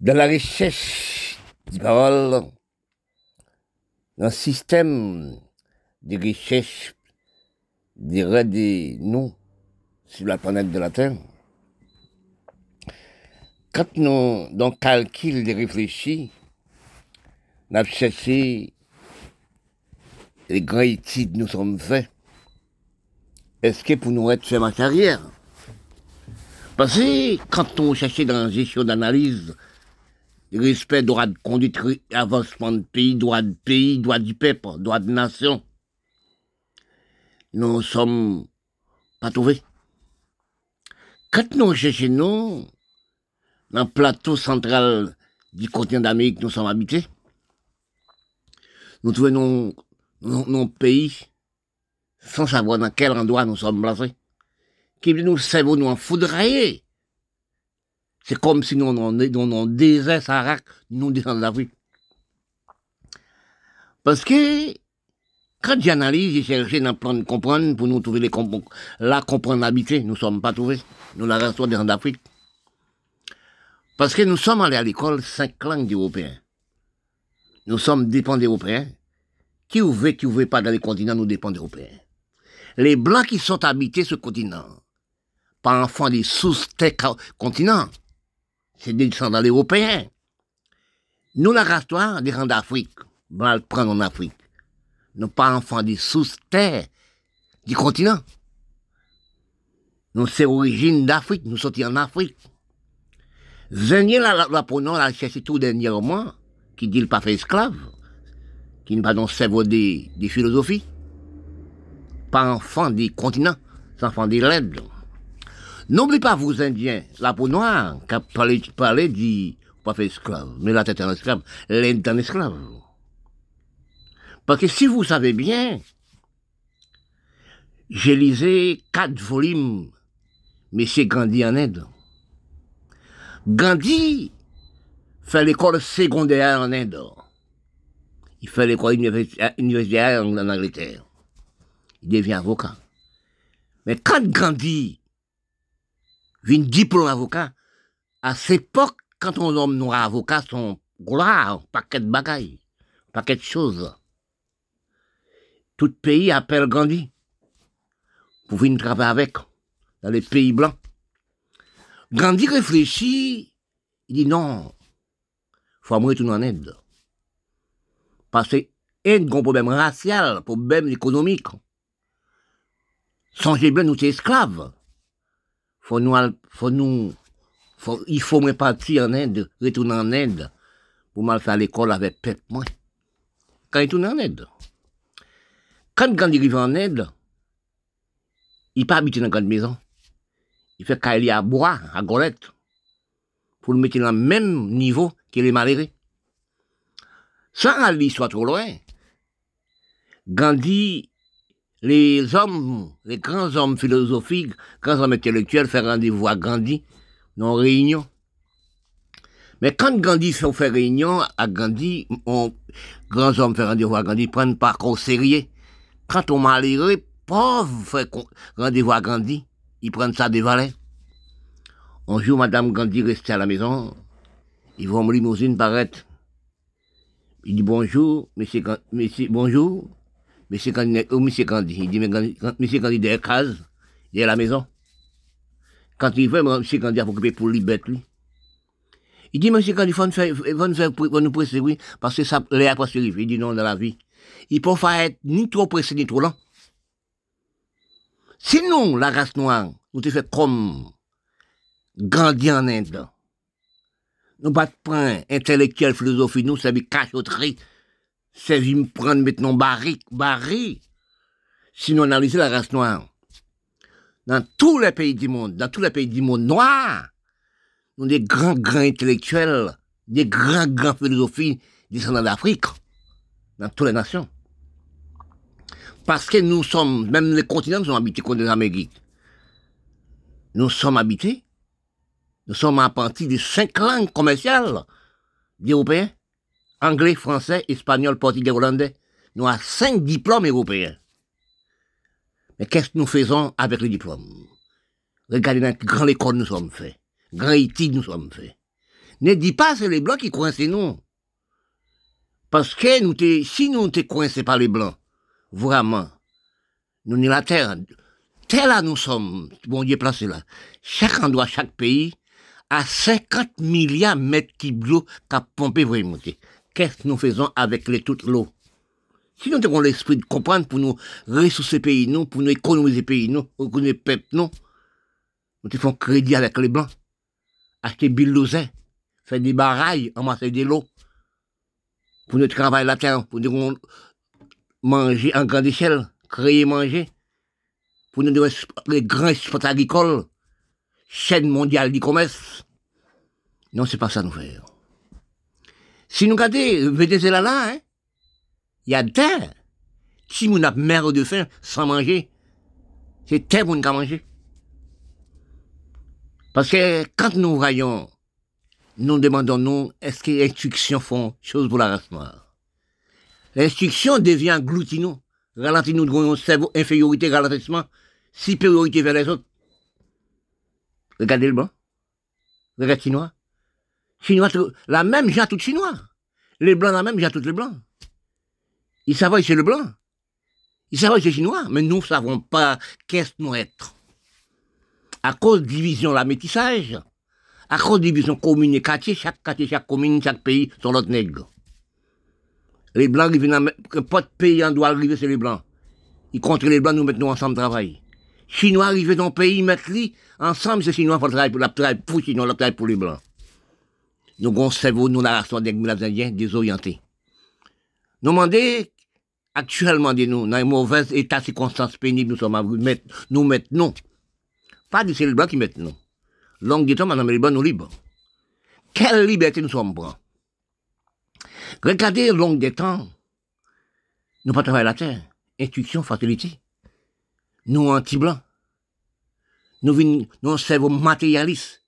Dans la recherche des paroles, dans le système de recherche des des nous sur la planète de la Terre, quand nous, dans le calcul de réfléchir, nous cherché les grandes études nous sommes faits. Est-ce que pour nous être fait ma carrière? Parce que quand on cherchait dans la gestion d'analyse, respect, droit de conduite, avancement de pays, droit de pays, droit du peuple, droit de nation. Nous sommes pas trouvés. Quand nous cherchons, nous, dans le plateau central du continent d'Amérique, nous sommes habités, nous trouvons nos, pays sans savoir dans quel endroit nous sommes placés, qui nous servent nous en foudrailler c'est comme si nous, on est dans un désert Sahara, nous descendons d'Afrique. Parce que, quand j'analyse, j'ai cherché dans plan de comprendre, pour nous trouver les là, comprendre l'habiter, nous ne sommes pas trouvés. Nous la restons dans d'Afrique. Parce que nous sommes allés à l'école cinq langues européens. Nous sommes dépendants européens. Qui ouvre, qui ouvre pas dans les continents, nous dépendons européens. Les blancs qui sont habités ce continent, pas enfants des sous-terres continents, c'est des descendants européens. Nous, la race noire, des rangs d'Afrique. On le prendre en Afrique. Nous pas enfants des sous-terres du continent. Nous, c'est origine d'Afrique. Nous sommes en Afrique. Zenier, la, la, la, la cherché tout dernièrement, qui dit le pas fait esclave, qui n'est pas dans le cerveau des, des philosophies. Pas enfant des continents, c'est enfant des laides. N'oubliez pas, vous, Indiens, la peau noire, qui a parlé, dit, pas fait esclave, mais la tête en esclave, l'Inde en esclave. Parce que si vous savez bien, j'ai lisé quatre volumes, Monsieur Gandhi en Inde. Gandhi fait l'école secondaire en Inde. Il fait l'école universitaire en Angleterre. Il devient avocat. Mais quand Gandhi une diplôme avocat. À cette époque, quand on nomme nos avocats, sont gloire, paquet de bagailles, paquet de choses. Tout pays appelle Gandhi pour venir travailler avec dans les pays blancs. Gandhi réfléchit, il dit non, faut me retourner en aide. Parce que un grand problème racial, problème économique. Songez bien, nous sommes esclaves faut nous, faut nous, faut, il faut me partir en Inde, retourner en Inde, pour mal faire l'école avec peuple moi. Quand il tourne en Inde. Quand Gandhi arrive en Inde, il pas habité dans une grande maison. Il fait qu'il à boire, à golette, pour le mettre dans le même niveau que les malheureux. Sans aller soit trop loin, Gandhi les hommes, les grands hommes philosophiques, grands hommes intellectuels font rendez-vous à Gandhi, dans réunion. Mais quand Gandhi fait réunion à Gandhi, on, grands hommes font rendez-vous à Gandhi, prennent pas au sérieux. Quand on malheureux, pauvre fait rendez-vous à Gandhi, ils prennent ça des valets. Un jour, Madame Gandhi restait à la maison, ils vont me limousine paraître. Il dit bonjour, monsieur, monsieur, bonjour. Monsieur Candy, oh, il dit, monsieur Candy, il est à la maison. Quand il veut, monsieur Candy a occupé pour lui bête, lui. Il dit, monsieur Candy, faut nous faire, faut faire, faut nous presser, oui, parce que ça, l'air pas Il dit non, dans la vie. Il peut pas être ni trop pressé, ni trop lent. Sinon, la race noire, nous te fait comme Gandhi en Inde. Nous pas de point intellectuel, philosophie, nous, c'est des cachotteries c'est me prendre maintenant barrique, barri. Sinon, analyser la race noire. Dans tous les pays du monde, dans tous les pays du monde noir, nous des grands, grands intellectuels, des grands, grands philosophies descendants d'Afrique, dans toutes les nations. Parce que nous sommes, même les continents, nous sommes habités contre les Amériques. Nous sommes habités, nous sommes à partir des cinq langues commerciales des Européens anglais, français, espagnol, portugais, hollandais. Nous avons cinq diplômes européens. Mais qu'est-ce que nous faisons avec les diplômes Regardez dans grande école nous sommes faits, grand étude nous sommes faits. Ne dis pas c'est les blancs qui coincent nous. Parce que si nous t'es coincés par les blancs, vraiment, nous ni la terre, terre là nous sommes, bon Dieu placé là. Chaque endroit, chaque pays, a 50 milliards de mètres cubes d'eau qu'a pompé pour y monter. Qu'est-ce que nous faisons avec les, toute l'eau? Si nous avons l'esprit de comprendre pour nous ressourcer pays, nous, pour nous économiser pays, nous, pour nous peuple, nous, nous faisons crédit avec les blancs. Acheter bulldozer, faire des barrailles, amasser de l'eau. Pour nous travailler la terre, pour nous manger en grande échelle, créer manger. Pour nous les grands exports agricoles, chaîne mondiale du commerce. Non, c'est pas ça nous faire. Si nous regardons Venezuela là, hein, il y a terre. Si nous avons mère de faim sans manger, c'est terre pour nous manger. Parce que quand nous voyons, nous demandons nous, est-ce que les instructions font chose pour la race noire? L'instruction devient gloutinant, ralentit nous de cerveau, infériorité, ralentissement, supériorité vers les autres. Regardez le blanc. Regardez le chinois. Chinois, la même j'ai tout chinois. Les blancs, la même tous les blancs. Ils savent c'est le blanc. Ils savent c'est chinois, mais nous ne savons pas qu'est-ce que nous être. À cause de division, la métissage, à cause de division commune et quartier, chaque quartier, chaque commune, chaque pays sont l'autre nègre. Les blancs arrivent dans, pas de pays en doit arriver, c'est les blancs. Ils contre les blancs, nous mettons ensemble travail. Chinois arrivent dans le pays, mettent ensemble, c'est Chinois, pour travailler pour la travail pour Chinois, la travail pour les blancs. Nous avons cerveau, nous, la race des Indiens, désorientés. Nous demandons, actuellement, nous, dans un mauvais état de circonstances pénibles, nous sommes à mettre, nous non. Pas de c'est qui mettent non. Longue du temps, maintenant, les blancs nous libres. Quelle liberté nous sommes blancs. Regardez longue des temps, nous pas travailler la terre. Instruction, facilité nous anti-blancs. Nous venons, nous cerveau matérialiste.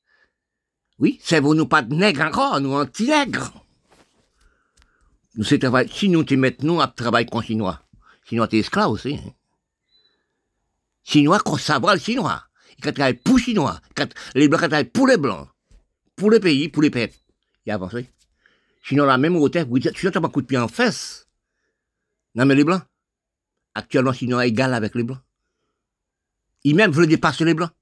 Oui, cerveau nous pas de nègres encore, nous anti-nègres. Nous c'est travail, si nous te nous à travailler comme chinois. Chinois t'es esclave aussi. Hein. Chinois qu'on savoir le chinois. Ils travaillent pour chinois. les blancs travaillent pour les blancs. Pour le pays, pour les peuples. Il a avancé. Chinois la même hauteur, tu n'as pas coup de pied en fesse. Non mais les blancs. Actuellement, chinois égal avec les blancs. Ils même veulent dépasser les Blancs.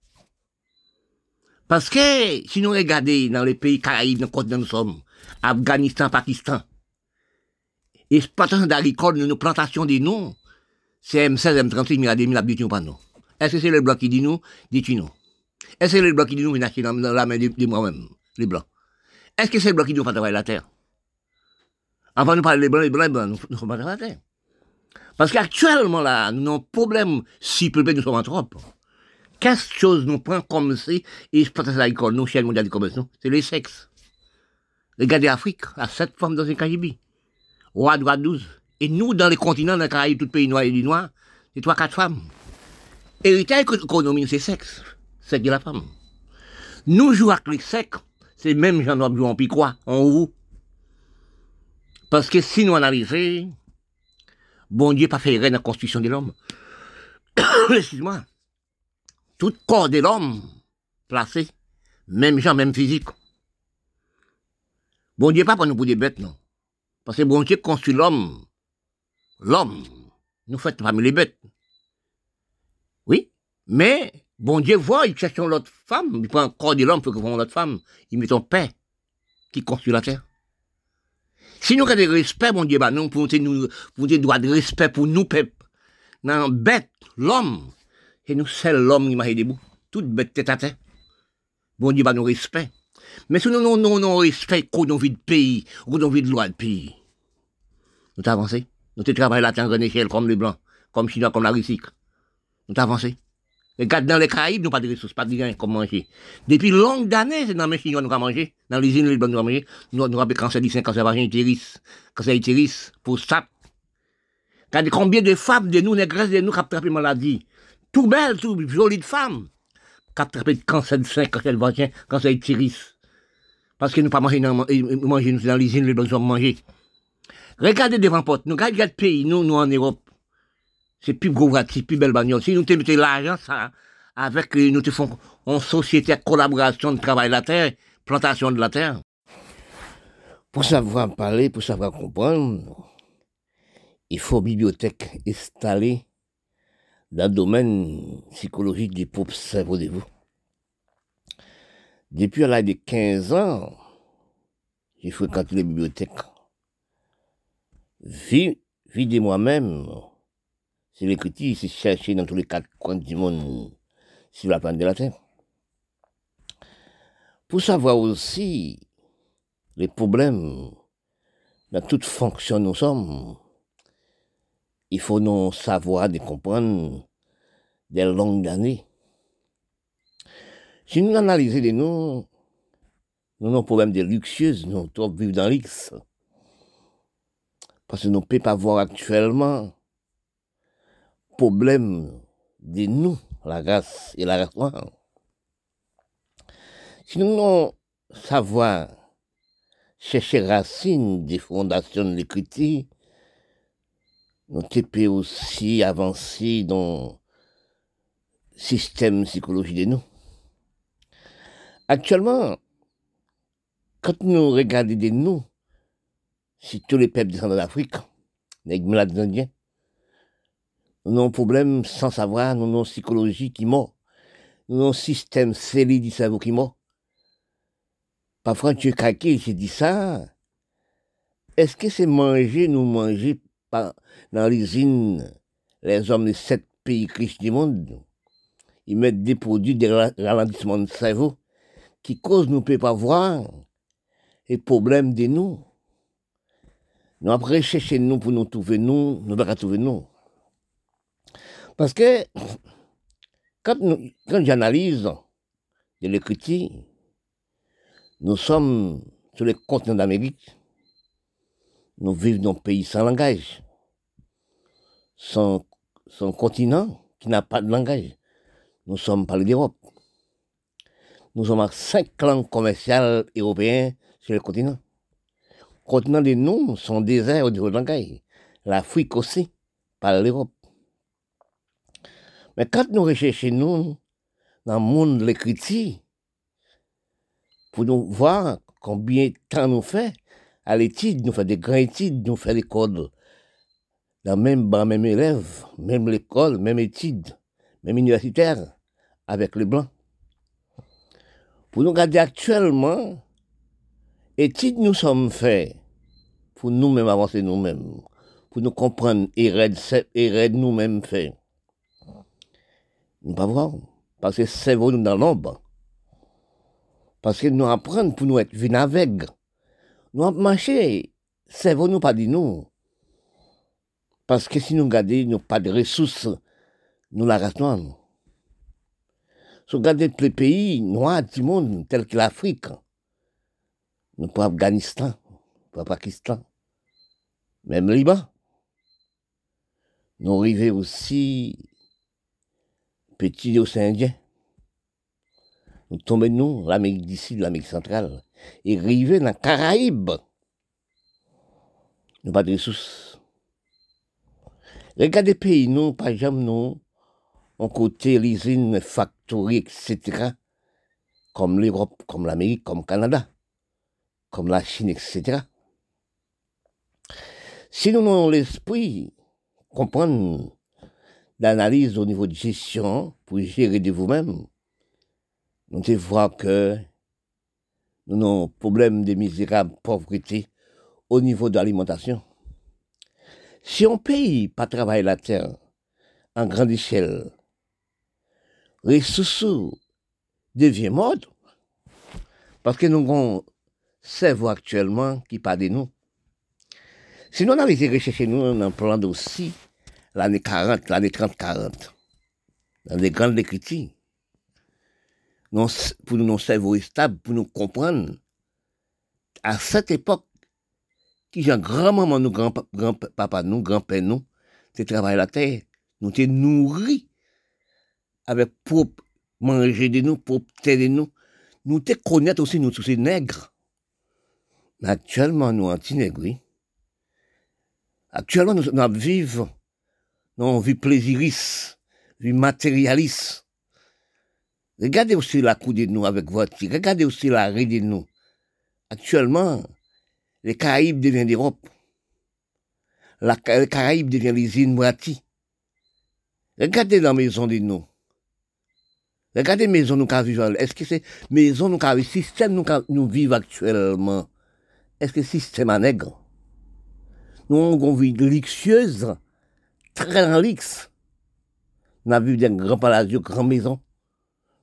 Parce que, si nous regardons dans les pays caraïbes, dans le continent nous sommes, Afghanistan, Pakistan, exploitation d'agricoles, nos plantations des noms, c'est M16, M36, milliards, 000 habitants pas nous. Est-ce que c'est les Blancs qui disent nous? Non. Est-ce que c'est les Blancs qui disent nous, ils dans, la main de, moi-même, les Blancs? Est-ce que c'est les Blancs qui disent nous pas travailler la terre? Avant de parler des Blancs, les Blancs, nous ne pas travailler la terre. Parce qu'actuellement, nous avons un problème si peu nous sommes en trop. Qu'est-ce chose nous prend comme si, et je pense à l'école, nous, chaîne mondiale du commerce, c'est les sexes. Regardez l'Afrique, à sept femmes dans un Caraïbes. Roi, droit, douze. Et nous, dans les continents, dans les Caraïbes, tout pays noir et du noir, c'est trois, quatre femmes. Héritage économique, c'est sexe. Sexe de la femme. Nous jouons avec les sexes, c'est même gens doivent jouer en piquois, en haut. Parce que si nous analysons, Bon Dieu pas fait rien dans la constitution de l'homme. Excuse-moi. Tout corps de l'homme placé, même gens, même physique. Bon Dieu pas pour nous pour des bêtes, non. Parce que bon Dieu construit l'homme. L'homme. Nous fait parmi les bêtes. Oui. Mais, bon Dieu voit, il cherche l'autre femme. Il prend corps de l'homme pour que l'autre femme. Il met en paix qui construit la terre. Si nous avons respect, mon Dieu, bah, nous, pour nous, pour nous de respect pour nous, peuple. Non, bête, l'homme. C'est nous seul l'homme qui m'a debout. Toute bête tête à tête. Bon Dieu, bah, nous respect. Mais si nous, non, non, respect, qu'on a de pays, qu'on a de loi de pays. Nous avancé. Nous t'avons travaillé là, en échelle, comme les blancs, comme les chinois, comme la Russie. Nous avancé. Regarde, dans les Caraïbes, nous pas de ressources, pas de rien comme manger. Depuis longues années, c'est dans les Chinois nous avons mangé. Dans les îles, nous avons mangé. Nous avons cancer du sein, cancer vagin, utérus, cancer utérus, pour ça. Regardez combien de femmes de nous, négresses de nous, qui ont attrapé maladie. Tout belle, tout jolie de femmes, qui ont attrapé cancer du sein, cancer vagin, cancer utérus. Parce que nous pas mangé dans, manger, nous, dans les îles, nous avons mangé. Regardez devant porte, nous regardons le pays, nous, nous en Europe. C'est plus gros c'est plus belle bagnole. Si nous te mettons l'argent, ça, avec, euh, nous te faisons en société, collaboration de travail de la terre, plantation de la terre. Pour savoir parler, pour savoir comprendre, il faut bibliothèque installée dans le domaine psychologique du pauvre cerveau de vous. Depuis l'âge de 15 ans, j'ai fréquenté les bibliothèques. Vie, vie de moi-même, c'est l'écriture, c'est chercher dans tous les quatre coins du monde sur la planète de la Terre. Pour savoir aussi les problèmes dans toute fonction nous sommes, il faut nous savoir de comprendre des longues années. Si nous analysons de nous, nous avons un problème de luxueuse, nous trop vivre dans l'X. Parce que nous ne pouvons pas voir actuellement problème de nous, la race et la race. Si nous non savoir chercher racine des fondations de l'écriture, nous pouvons aussi avancer dans le système psychologique de nous. Actuellement, quand nous regardons de nous, si tous les peuples descendants d'Afrique, les Indiens, nous avons un problème sans savoir, nous avons une psychologie qui mord, nous avons un système scellé du cerveau qui mord. Parfois, tu es craqué, j'ai dit ça. Est-ce que c'est manger, nous manger dans l'usine, les hommes de sept pays riches du monde, ils mettent des produits de ralentissement de cerveau qui causent nous ne pas voir les problèmes de nous. Nous après chercher nous pour nous trouver nous, nous pas trouver nous. Parce que quand, quand j'analyse de l'écriture, nous sommes sur le continent d'Amérique. Nous vivons dans un pays sans langage. Sans, continent qui n'a pas de langage. Nous sommes parlés d'Europe. Nous sommes à cinq langues commerciales européennes sur le continent. Le continent de nous sont déserts au niveau de langage. L'Afrique aussi, par l'Europe. Mais quand nous recherchons nous, dans le monde de l'écriture, pour nous voir combien de temps nous fait à l'étude, nous faisons des grandes études, nous faisons l'école. Dans même bas, même élève, même l'école, même études, même universitaire, avec les blancs. Pour nous garder actuellement, études nous sommes faits pour nous-mêmes avancer nous-mêmes, pour nous comprendre et raide nous-mêmes faits. Nous pas voir, parce que c'est nous dans l'ombre. Parce que nous apprenons pour nous être venus. Nous avons marché. C'est vous nous pas dit nous. Parce que si nous regardons, nous pas de ressources, nous la restons. Si nous regardons tous les pays noirs du monde, tels que l'Afrique, nous pas Afghanistan, pas Pakistan, même Liban. Nous arrivons aussi petit océan Indien nous tombons, nous, l'Amérique d'ici, l'Amérique centrale, et arriver dans les Caraïbes. Nous pas de ressources. Regardez pays, nous, par exemple, nous, on côté l'usine, factory, etc., comme l'Europe, comme l'Amérique, comme le Canada, comme la Chine, etc. Si nous avons l'esprit, comprendre l'analyse au niveau de gestion, pour gérer de vous-même, nous devons que nous avons un problème de misérable pauvreté au niveau de l'alimentation. Si on paye pas travailler la terre en grande échelle, ressources deviennent mode parce que nous avons cerveau actuellement qui parle de nous. Si nous avons rechercher nous dans un plan aussi l'année 40, l'année 30-40, dans les grandes écritures, pour nous cerveau stable, pour nous comprendre, à cette époque, qui j'ai grand-maman, nous, grand-papa, nous, grand-père, nous, c'est la terre, nous t'es nourris avec pour manger de nous, pour de nous, nous te connaître aussi, nous, tous ces nègres. Mais actuellement, nous, anti-nègres, Actuellement, nous, vivons, nous, vie plaisiriste, vie matérialiste. Regardez aussi la coupe de nous avec votre Regardez aussi la rue de nous. Actuellement, les Caraïbes deviennent l'Europe. Les Caraïbes deviennent les îles Moati. Regardez la maison de nous. Regardez la maison nous vivons. Est-ce que c'est maison nous le système nous, nous vivons actuellement? Est-ce que c'est système à nègre? Nous avons une vie luxueuse, très luxe. Nous avons vu des grands palacios, grandes maisons.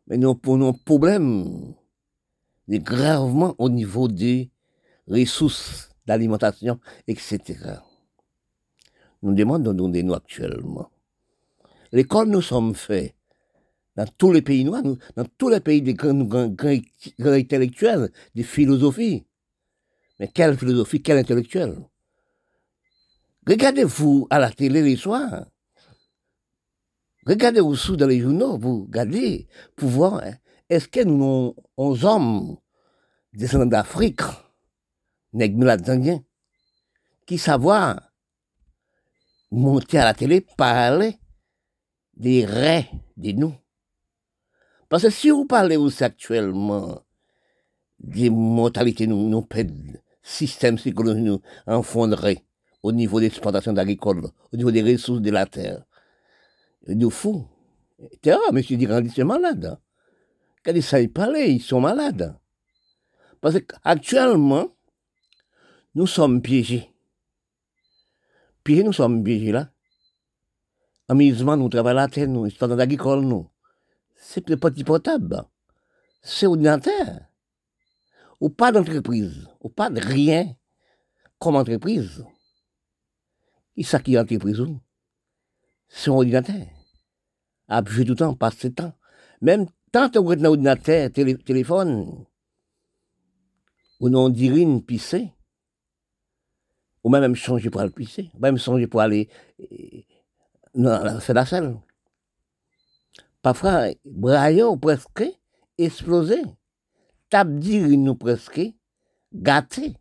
Mais nous avons un problème gravement au niveau des ressources d'alimentation, etc. Nous demandons de nous actuellement. L'école nous sommes faits dans tous les pays noirs, dans tous les pays des grands, grands, intellectuels, des philosophies. Mais quelle philosophie, quel intellectuel? Regardez-vous à la télé les soirs. Regardez-vous dans les journaux, vous regardez pour voir, hein, est-ce que nous, sommes hommes descendants d'Afrique, nègres qui savoir monter à la télé, parler des raies de nous? Parce que si vous parlez aussi actuellement des mortalités, nous, nous système psychologique nous enfondré au niveau des exploitations agricoles, au niveau des ressources de la terre. Nous fou. Ah, monsieur Dirandi, c'est malade. Quand ils savent parler, ils sont malades. Parce qu'actuellement, nous sommes piégés. Piégés, nous sommes piégés là amusement, nous travaillons la terre, nous, histoire agricole, nous. C'est le petit portable. C'est ordinateur. Ou pas d'entreprise. Ou pas de rien comme entreprise. Et ça qui est entreprise, c'est ordinateur. À tout le temps, passe le temps. Même tant que vous êtes dans l'ordinateur, téléphone, ou non dirine, pisser, ou même changer pour aller pisser, ou même changer pour aller non, c'est la seule. Parfois, braillot presque explosé. Tap dire nous presque gâté.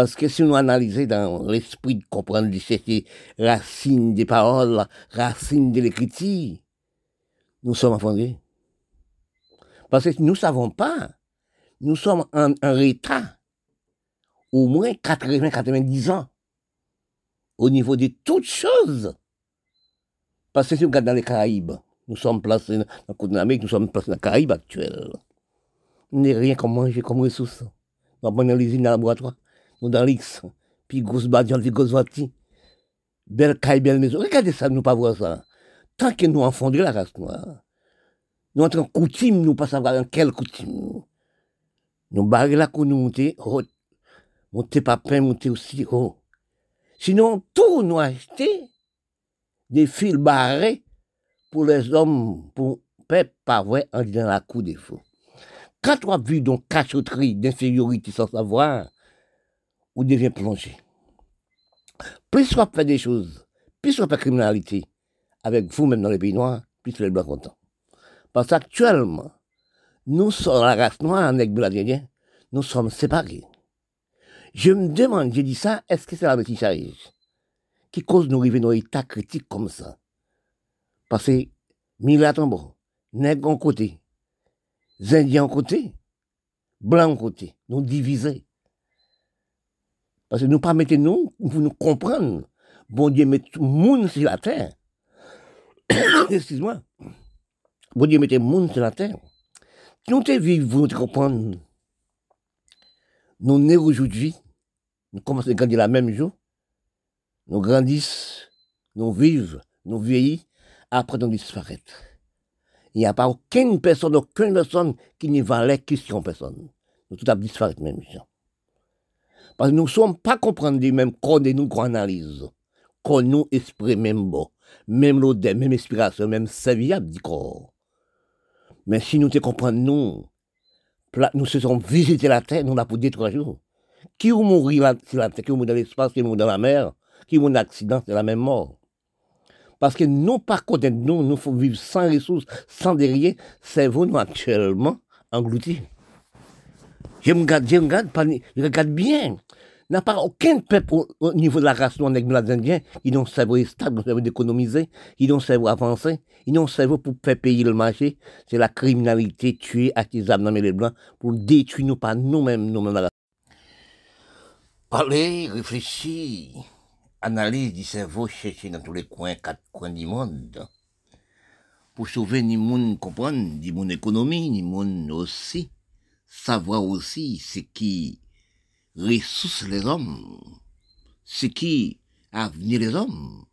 Parce que si nous analysons dans l'esprit de comprendre ces racines des paroles, racines de l'écriture, nous sommes affondés. Parce que nous ne savons pas, nous sommes en, en retard, au moins 80-90 ans, au niveau de toutes choses. Parce que si on regarde dans les Caraïbes, nous sommes placés dans le côté de nous sommes placés dans les Caraïbes actuels. Nous n'avons rien comme manger comme ressource. Nous avons dans l'usine, dans le laboratoire, l'X, puis grosse puis grosse voiture. Belle caille, belle maison. Regardez ça, nous pas voir ça. Tant que nous de la race noire, nous entrons en coutume, nous pas savoir dans quelle coutume. Nous barrons la cour, nous monter haut. Monter papin, monter aussi haut. Sinon, tout nous acheter des fils barrés pour les hommes, pour peuple pas vrai en disant la cour des faux. Quand tu as vu donc cachotterie d'infériorité sans savoir, devient plongé. Plus on fait des choses, plus on fait criminalité avec vous-même dans les pays noirs, plus les blancs contents. Parce qu'actuellement, nous sommes la race noire, avec blanc nous sommes séparés. Je me demande, j'ai dit ça, est-ce que c'est la métissage qui cause nous arriver dans un état critique comme ça? Parce que, Mila bon, nègres en côté, Indiens en côté, Blancs en côté, nous diviser. Parce que nous pas mettons nous, pour nous comprendre. Bon Dieu met tout le monde sur la terre. Excuse-moi. Bon Dieu mettez le monde sur la terre. Nous te vivre, vous nous comprendre. Nous nés aujourd'hui, nous commençons à grandir la même jour nous grandissons, nous vivons, nous vieillissons, après nous disparaître. Il n'y a pas aucune personne, aucune personne qui ne valait question personne. Nous tout avons disparaître même gens. Parce que nous ne sommes pas comprendre même qu'on nous qu'on analyse, qu'on nous esprit même bon, même l'odeur, même inspiration, même serviable du corps. Mais si nous te comprenons, nous, nous se sommes visiter la terre, nous l'avons pour deux, trois jours. Qui ou mourir sur la terre, qui ou mourir dans l'espace, qui ou mourir dans la mer, qui ont un accident, c'est la même mort. Parce que nous, par de nous, nous faut vivre sans ressources, sans derrière, cerveau nous actuellement englouti. Je me regarde, je me regarde, je regarde bien. Il n'y a pas aucun peuple au, niveau de la race noire les Indiens, ils ont cerveau stable, ils ont d'économiser, ils ont cerveau avancer, ils ont cerveau pour faire payer le marché. C'est la criminalité, tuer, attiser, nommer les blancs, pour détruire nous par nous-mêmes, nous-mêmes Parler, réfléchir, analyse du cerveau, chercher dans tous les coins, quatre coins du monde. Pour sauver ni monde comprendre, ni mon économie, ni monde aussi. Savoir aussi ce qui ressource les hommes, ce qui avenir les hommes.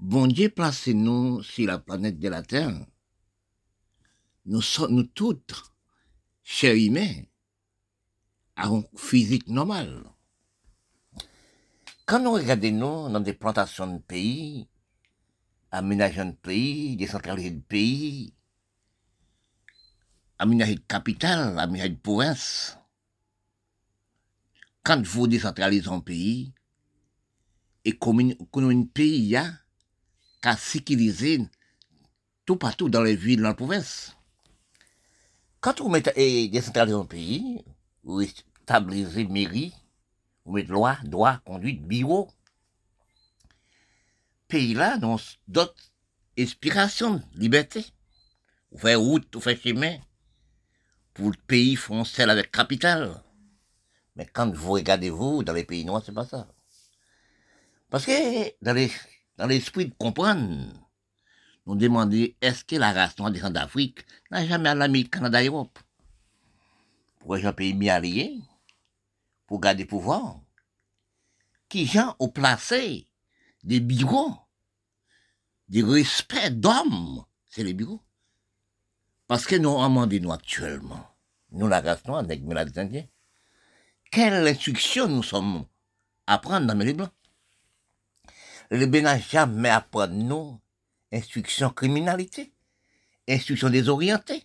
Bon Dieu placez-nous sur la planète de la Terre. Nous sommes, nous toutes, chers humains, à un physique normal. Quand nous regardons dans des plantations de pays, aménageant de pays, décentraliser de pays, aménager de capitale, aménager de province, quand vous décentralisez un pays, et comme un pays a qu'à tout partout dans les villes, dans la province. Quand vous mettez un pays, vous établissez mairie, vous mettez loi, droit, conduite, bureau. Pays là, dans d'autres inspirations, liberté. Vous faites route, vous faites chemin. Pour le pays français avec capital. Mais quand vous regardez vous, dans les pays noirs, c'est pas ça. Parce que dans l'esprit de comprendre, nous demandons est-ce que la race noire descend d'Afrique n'a jamais à l'Amérique, Canada, Europe? Pour un pays bien allié, pour garder pouvoir, qui gens ont placé des bureaux, des respect d'hommes, c'est les bureaux. Parce que nous demandons nous actuellement, nous la race noire, avec les Indiens, quelle instruction nous sommes à prendre dans les blancs Le n'a jamais apprendre nous instruction criminalité, instruction désorientée,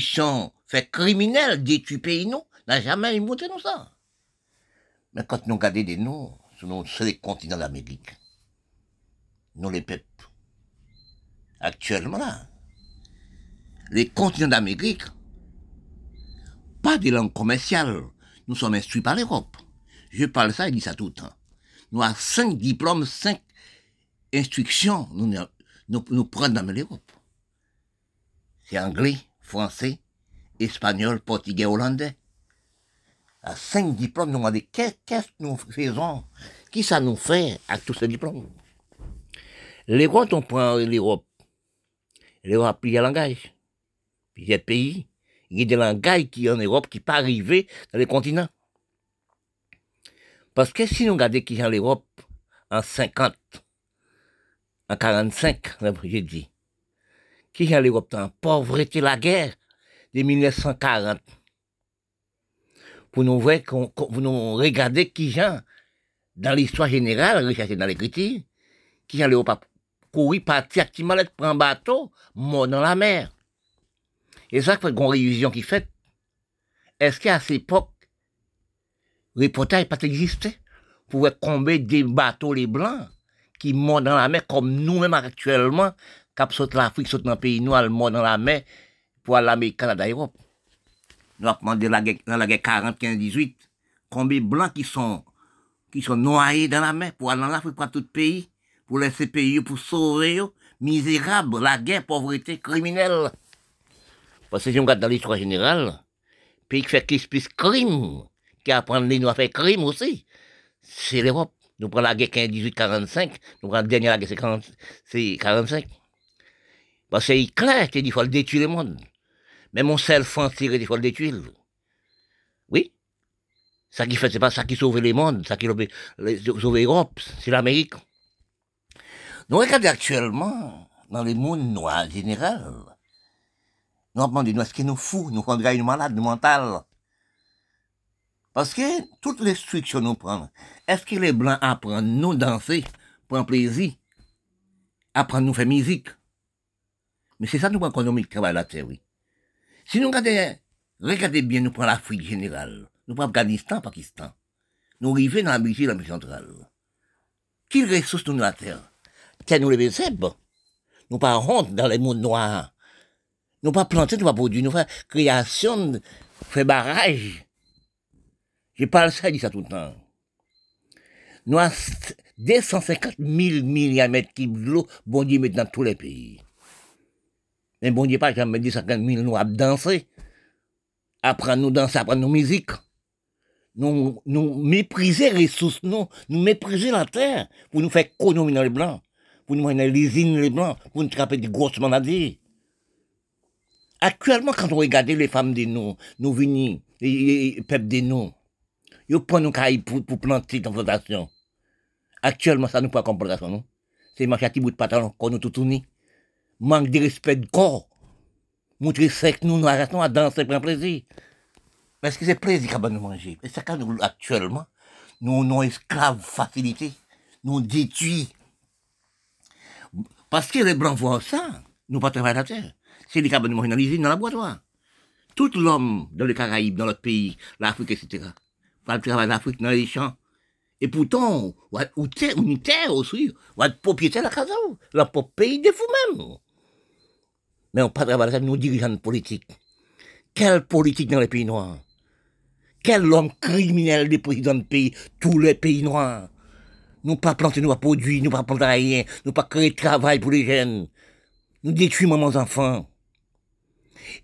sont fait criminel détruit pays nous, n'a jamais montré nous ça. Mais quand nous regardons des noms, sur les continents d'Amérique, nous les peuples, actuellement là, les continents d'Amérique, pas de langue commerciale, nous sommes instruits par l'Europe. Je parle ça et dis ça tout le temps. Nous avons cinq diplômes, cinq instructions, nous, nous, prenons dans l'Europe. C'est anglais, français, espagnol, portugais, hollandais. À cinq diplômes, nous demandons qu'est-ce que nous faisons? Qui ça nous fait avec tous ces diplômes? Quand on prend l'Europe, l'Europe a plusieurs langages, plusieurs pays. Il y a des langages qui en Europe qui pas arrivés dans les continents. Parce que si nous regardons qui en l'Europe en 50, en 45, j'ai dit, qui en l'Europe en pauvreté, la guerre, de 1940. Pour nous voir, pour nous regarder qui dans l'histoire générale, recherché dans l'écriture, qui gens l'Europe courir, partir activement, prendre un bateau, mort dans la mer. Et ça, fait une révision qui fait. Est-ce qu'à cette époque, le reportage pas existé? Pour voir combien de bateaux les blancs qui morts dans la mer comme nous-mêmes actuellement, cap saute l'Afrique, saute dans le pays noir, mort dans la mer, pour l'Amérique, Canada, Europe. Nous avons demandé dans la guerre 40, 15, 18, combien de blancs qui sont, qui sont noyés dans la mer pour aller en Afrique, pour tout pays, pour laisser pays, pour sauver, misérables, la guerre, pauvreté, criminelle. Parce que si on regarde dans l'histoire générale, pays qui fait plus plus crime, qui apprend les noirs à faire crime aussi, c'est l'Europe. Nous prenons la guerre 15, 18, 45, nous prenons la dernière guerre, c'est 45. Parce que c'est clair qu'il faut détruire le monde. Mais mon seul français, il faut le détruire. Oui. Ça qui fait, c'est pas ça qui sauve les mondes, ça qui sauve l'Europe, c'est l'Amérique. Nous regardons actuellement, dans le monde noir en général, nous demandons, est-ce que nous fous, nous rendons nous malades, nous mentales Parce que toutes les instructions nous prennent, est-ce que les blancs apprennent nous danser, prendre plaisir, apprendre nous faire musique? Mais c'est ça nous nous travail la terre, oui. Si nous regardons, regardez bien, nous prenons l'Afrique générale, nous prenons Afghanistan, Pakistan, nous arrivons dans l'Amérique, l'Amérique centrale. Quelles ressources nous la terre? Tiens, nous les. Nous pas honte dans les mondes noirs. Nous pas planter, nous pas produire, nous faisons création, fait barrage. Je parle ça, je dis ça tout le temps. Nous avons 250 000 milliards de d'eau, bon Dieu, dans tous les pays. Mais bon Dieu, pas jamais dit ça quand nous à danser, apprendre nous danser, apprendre nos musique. nous, nous mépriser les ressources, nous, nous mépriser la terre pour nous faire économie dans les blancs, pour nous mener l'usine les blancs, pour nous trapper des grosses maladies. Actuellement, quand on regarde les femmes de nous, nous venus, les, peuples de nous, ils prennent nos cailles pour, pour planter dans fondation. Actuellement, ça nous pas comme plantation, non? C'est marcher à petit bout de pantalon, qu'on nous tout tourné. Manque de respect de corps. Montrer sec, nous, nous arrêtons à danser, prendre plaisir. Parce que c'est plaisir qu'on va nous manger. Et c'est quand nous, actuellement, nous, nous esclaves facilité. Nous détruisons. Parce que les Blancs voient ça, nous pas travailler la terre. C'est les cabanes dans l'usine, dans la boîte. Tout l'homme dans les Caraïbes, dans notre pays, l'Afrique, etc., va travailler en Afrique, dans les champs. Et pourtant, ou terre, une terre aussi, ou être propriétaire de la casa, la propre pays de vous-même. Mais on pas travailler nous dirigeants politiques. Quelle politique dans les pays noirs? Quel homme criminel des présidents de pays, tous les pays noirs? Nous pas planter, nous pas nous pas planter rien, nous pas créer de travail pour les jeunes. Nous détruisons nos enfants.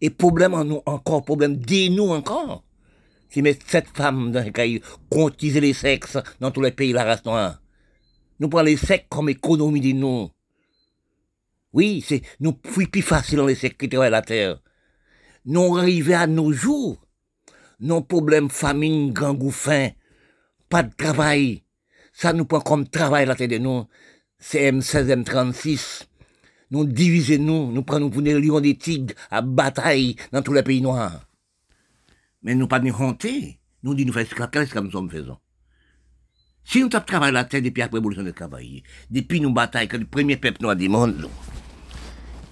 Et problème en nous encore, problème de nous encore. Si met sept femmes dans les cahiers, cotiser les sexes dans tous les pays de la race noire. Nous prenons les sexes comme économie de nous. Oui, c'est, nous plus plus facile les sexes qui travaillent la terre. Nous arrivons à nos jours. Nos problèmes famine, gang faim, pas de travail. Ça nous prend comme travail la terre de nous. C'est M16, M36 nous divisons nous, nous prenons pour des lions des tigres à bataille dans tous les pays noirs. Mais nous pas nous honter, nous disons nous faisons qu'est-ce que nous sommes faisons Si nous travaillé la terre depuis la révolution de travail, depuis nous bataille, que le premier peuple noir du monde,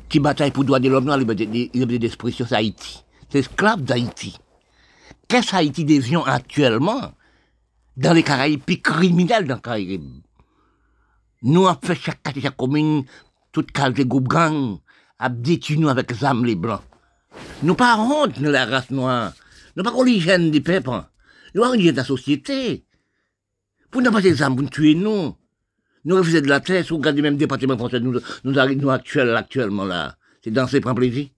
qui bataille pour le droit de l'homme, la liberté d'expression, c'est Haïti. C'est esclave d'Haïti. Qu'est-ce qu'Haïti devient actuellement dans les Caraïbes, puis criminel dans les Caraïbes? Nous avons fait chaque chaque commune, toute qualité groupe gang, a détruit nous avec les blancs. Nous pas honte de la race noire. Nous pas l'hygiène des peuples. Nous pas de la société. Pour ne pas des âmes, pour nous tuer nous. Nous refusons de la terre, si vous regardez même le département français, nous, nous arrivons actuellement là. C'est dans ces prendre plaisir.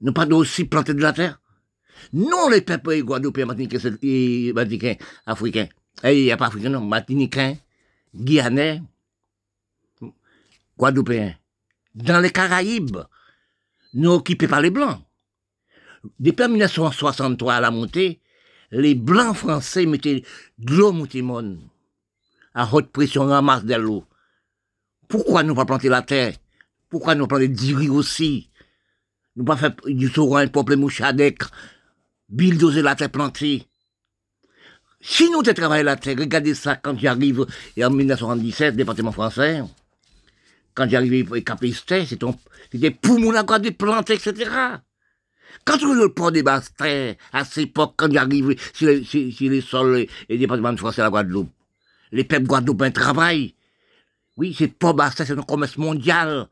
Nous pas aussi planter de la terre. Non, les peuples guadeloupéens, martiniquais, africains. Eh, il n'y a pas africains, non, martiniquais, guyanais, guadeloupéens, dans les Caraïbes, nous occupés par les Blancs. Depuis 1963 à la montée, les Blancs français mettaient de l'eau à haute pression en masse de l'eau. Pourquoi nous pas planter la terre? Pourquoi nous planter du riz aussi? Nous pas faire du sauron un peuple mouchadec, bulldozer la terre plantée. Si nous travaillons la terre, regardez ça quand j'arrive en 1977, département français, quand j'arrivais à Capistet, c'était pour mon accord de planter, etc. Quand on le port des Bastins, à cette époque, quand j'arrive sur, les, sur, les sols et les départements de France et la Guadeloupe, les peuples guadeloupéens travaillent. Oui, c'est pas Bastin, c'est un commerce mondial.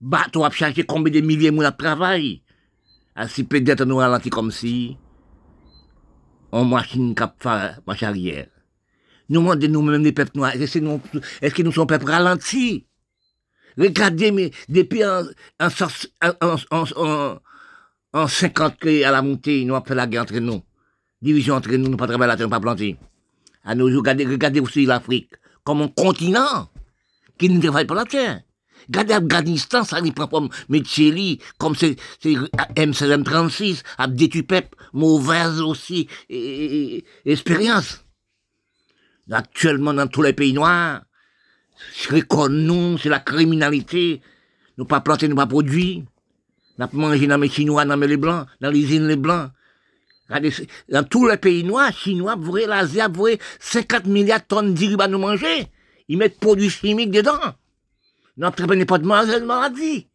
Bateau a chargé combien de milliers de gens travail? À si peut-être nous ralenti comme si, on machine cap marche arrière. Nous demandons nous-mêmes les peuples noirs, est-ce que nous sommes peuples ralentis? Regardez, mais depuis en, en, en, 50 à la montée, nous avons fait la guerre entre nous. Division entre nous, nous pas travailler la terre, pas planter. À nos jours, regardez, regardez aussi l'Afrique comme un continent qui ne travaille pas la terre. Regardez l'Afghanistan, ça n'y prend pas métier comme c'est M16M36, à détruit peuple, mauvaise aussi expérience. Actuellement, dans tous les pays noirs, c'est nous, c'est la criminalité. Nous pas planter, nous pas produire. Nous pas manger dans les Chinois, dans les Blancs, dans les îles les Blancs. Dans tous les pays noirs, Chinois, vous l'Asie, vous voyez, 50 milliards de tonnes d'iriba à nous manger. Ils mettent produits chimiques dedans. Nous n'avons pas de maladie.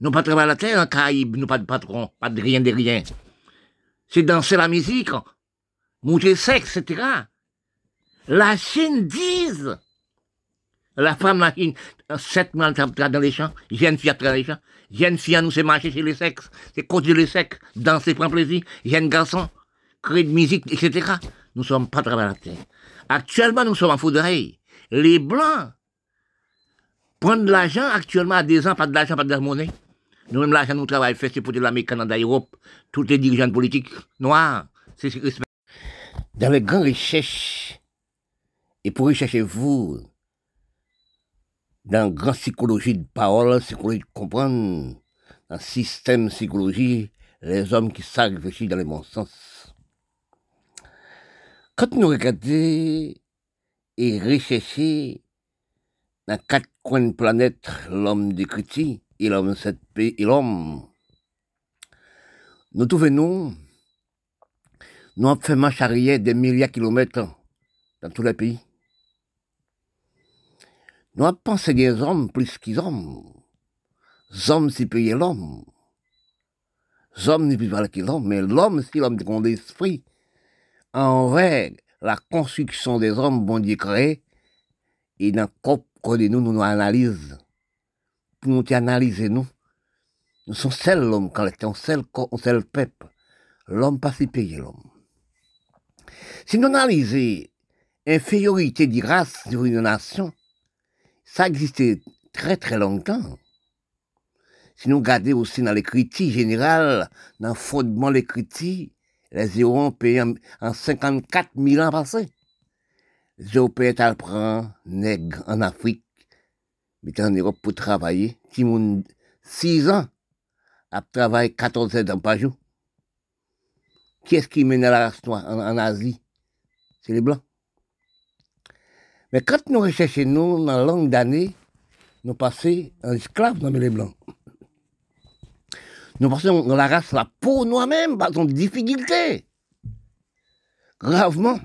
Nous pas travailler la terre en Caraïbes, nous pas de patron, pas de rien de rien. C'est danser la musique, monter sexe, etc. La Chine dise la femme, là, sept mois, dans les champs, jeune fille dans les champs, jeune fille, nous, c'est marcher chez les sexes, c'est conduire les sexes, danser, prendre plaisir, jeune garçon, créer de musique, etc. Nous sommes pas terre. Actuellement, nous sommes en foudreille. Les Blancs prennent de l'argent actuellement à des ans, pas de l'argent, pas de la monnaie. Nous-mêmes, l'argent, nous travaillons, fait, c'est pour l'Amérique, Canada, Europe, tous les dirigeants politiques noirs. C'est ce dans les grandes recherches, et pour rechercher vous, dans la grande psychologie de parole, psychologie de comprendre, dans le système psychologie, les hommes qui savent dans les bons sens. Quand nous regardons et recherchons dans quatre coins de planète, l'homme critiques, et l'homme cette paix, et l'homme, nous trouvons, nous, avons fait marche arrière des milliers de kilomètres dans tous les pays. Nous pensé des hommes plus qu'ils hommes. Hommes, c'est payer l'homme. Hommes, n'est plus valent que l'homme, mais l'homme, c'est l'homme de l'esprit. Envers la construction des hommes, bon Dieu créé, et dans le corps de nous, nous nous analysons. Pour nous analyser, nous. Nous sommes seuls l'homme, quand on seul corps, on seul peuple. L'homme pas si payer l'homme. Si nous analysons l'infériorité des races de une nation, ça existait très très longtemps. Si nous regardons aussi dans les critiques générales, dans fondement des critiques, les Européens en 54 000 ans passés. Les Européens apprennent nègres en Afrique, mais en Europe pour travailler. Si 6 ans, à travailler 14 heures par jour. Qui est-ce qui mène à la race noire en, en Asie? C'est les Blancs. Mais quand nous recherchons, nous, dans longue d'années, nous passons en esclave dans les Blancs. Nous passons dans la race, la peau noire même, par son difficulté. Gravement.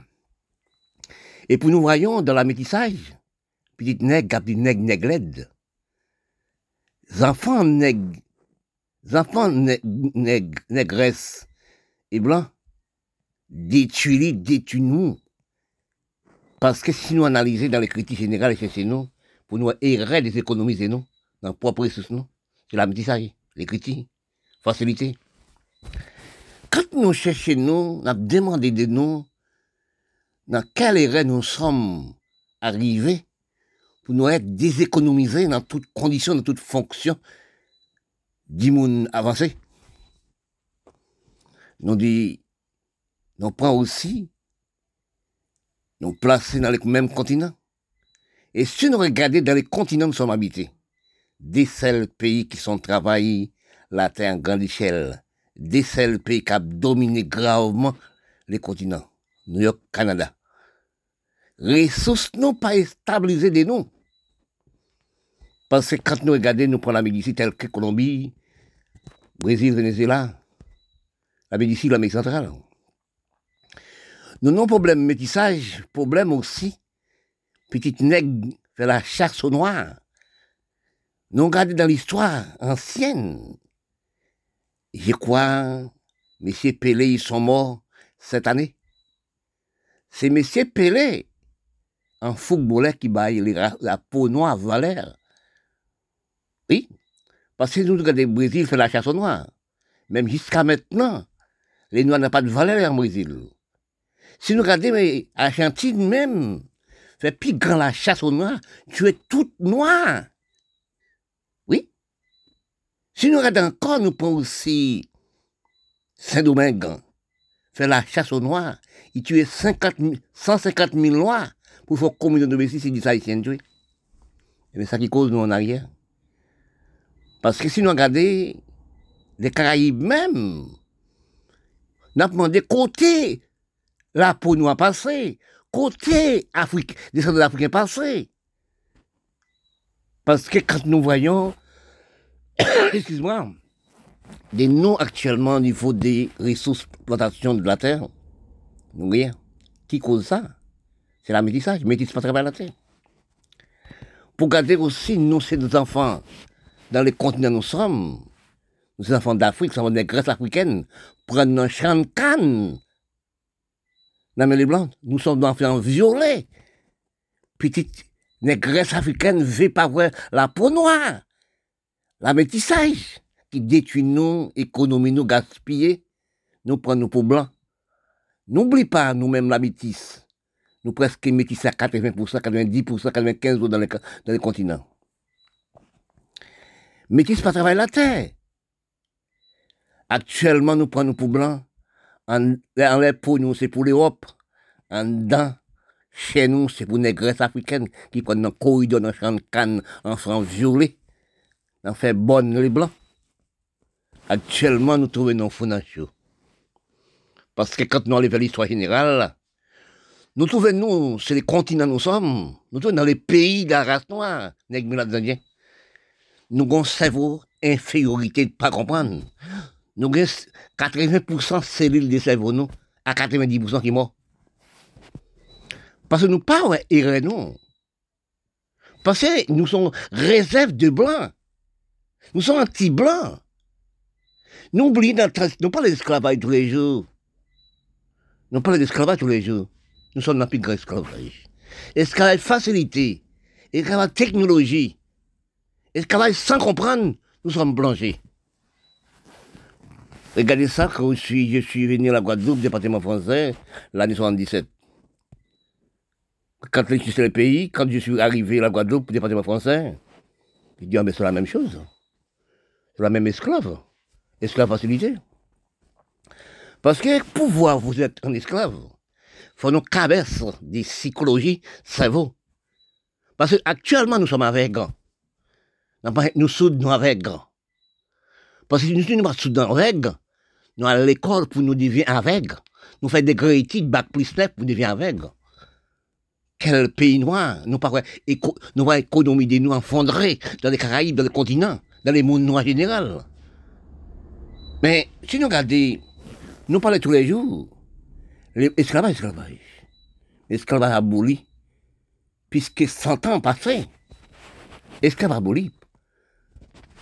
Et puis nous voyons dans la métissage, petite nègre, petite nègre, nègre Les enfants nègres, enfants nègres, négresses et blancs, détruis, détruis-nous. Parce que si nous analysons dans les critiques générales chez nous, pour nous errer des économies et nous, dans le propre ressources, nous, c'est la métissage, les critiques, facilité. Quand nous cherchons, nous, nous demandé de nous, dans quelle erreur nous sommes arrivés pour nous être déséconomisés dans toutes conditions, dans toutes fonctions monde avancé. Nous dit, nous prenons aussi nous placés dans les mêmes continents. Et si nous regardons dans les continents où nous sommes habités, des seuls pays qui sont travaillés la terre en grande échelle, des seuls pays qui ont dominé gravement les continents, New York, Canada. Ressources non pas stabilisées de nous. Parce que quand nous regardons, nous prenons la médecine telle que Colombie, Brésil, Venezuela, la médecine, l'Amérique centrale. Nous avons problème métissage, problème aussi. Petite nègre fait la chasse au noir. Nous regardons dans l'histoire ancienne. Je crois, messieurs Pelé, ils sont morts cette année. C'est messieurs Pelé, un footballeur qui baille la peau noire valeur. Oui, parce que nous regardons le Brésil fait la chasse au noir. Même jusqu'à maintenant, les noirs n'ont pas de valeur en Brésil. Si nous regardons, mais Argentine même, fait plus grand la chasse au noir, tu es toute noire. Oui. Si nous regardons encore, nous prenons aussi Saint-Domingue, fait la chasse au noir, il 50 150 000 noirs pour faire combien de Messie, c'est des Haïtiens tués. Et c'est ça qui cause nous en arrière. Parce que si nous regardons, les Caraïbes même, nous avons demandé côté la peau noire passée, côté Afrique, descendants d'Africains passés. Parce que quand nous voyons, excuse-moi, des noms actuellement au niveau des ressources plantation de la terre, nous rien. Qui cause ça? C'est la métissage. Métisse pas travers la terre. Pour garder aussi, nous, nos enfants, dans les continents nous sommes, nous enfants d'Afrique, nous sommes des Grèces africaines, prennent un champ de canne non, mais les nous sommes d'enfants violets. Petite négresse africaine veut pas voir la peau noire. La métissage qui détruit nous, économie nous, gaspiller, nous prenons nous pour blancs. N'oublie pas nous-mêmes la métisse. Nous presque métissés à 80%, 90%, 95% dans les, dans les continents. Métisse pas travailler la terre. Actuellement, nous prenons pour blancs en, les pour nous, c'est pour l'Europe. en dedans, chez nous, c'est pour les graisses africaines qui prennent un corridor dans champ de canne en France violet. On fait bonne les blancs. Actuellement, nous trouvons nos chaud. Parce que quand nous allons vers l'histoire générale, nous trouvons, nous, c'est les continents nous sommes, nous trouvons dans les pays de la race noire, Indiens. Nous avons un cerveau infériorité de ne pas comprendre. Nous avons 80% de cellules de cerveau, à 90% qui sont Parce que nous pas erreur. Parce que nous sommes réserves de blancs. Nous sommes anti-blancs. Nous oublions, nous pas l'esclavage tous les jours. Nous parlons d'esclavage tous les jours. Nous sommes dans le grand esclavage. Esclavage facilité. Esclavage technologie. Esclavage sans comprendre, nous sommes blanchis. Regardez ça, quand je suis, venu à la Guadeloupe, département français, l'année 77. Quand je suis le pays, quand je suis arrivé à la Guadeloupe, département français, je dis, ah, mais c'est la même chose. C'est la même esclave. Esclave facilité. Parce que pour voir vous êtes un esclave, faut nous cabecer des psychologies cerveau. Parce que actuellement nous sommes aveugles. Nous sommes aveugles. Parce que nous sommes pas soudain nous allons à l'école pour nous devenir aveugles. Nous faisons des grandes études, bac plus 9 pour devenir aveugles. Quel pays noir, nous pas nous voyons l'économie de nous enfondrer dans les Caraïbes, dans le continent, dans les mondes noirs général. Mais si nous regardons nous parlons tous les jours. L'esclavage, esclavage. L'esclavage aboli. Puisque 100 ans passés. Esclavage aboli.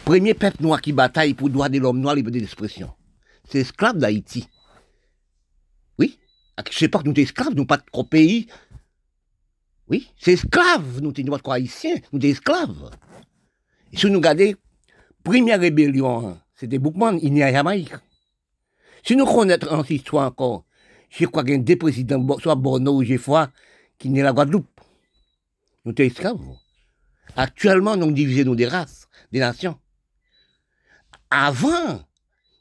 Premier peuple noir qui bataille pour le droit de l'homme noir, liberté d'expression. C'est esclave d'Haïti. Oui. À cette époque, nous sommes esclaves, nous pas trop pays. Oui, c'est esclave, nous sommes pas haïtiens, nous sommes esclaves. Si nous regardons, première rébellion, c'était Boukman, il n'y a Jamaïque. Si nous connaissons en histoire encore, je crois qu'il y a deux présidents, soit Borno ou Geoffroy, qui n'est la Guadeloupe. Nous sommes esclaves. Actuellement, nous divisons des races, des nations. Avant,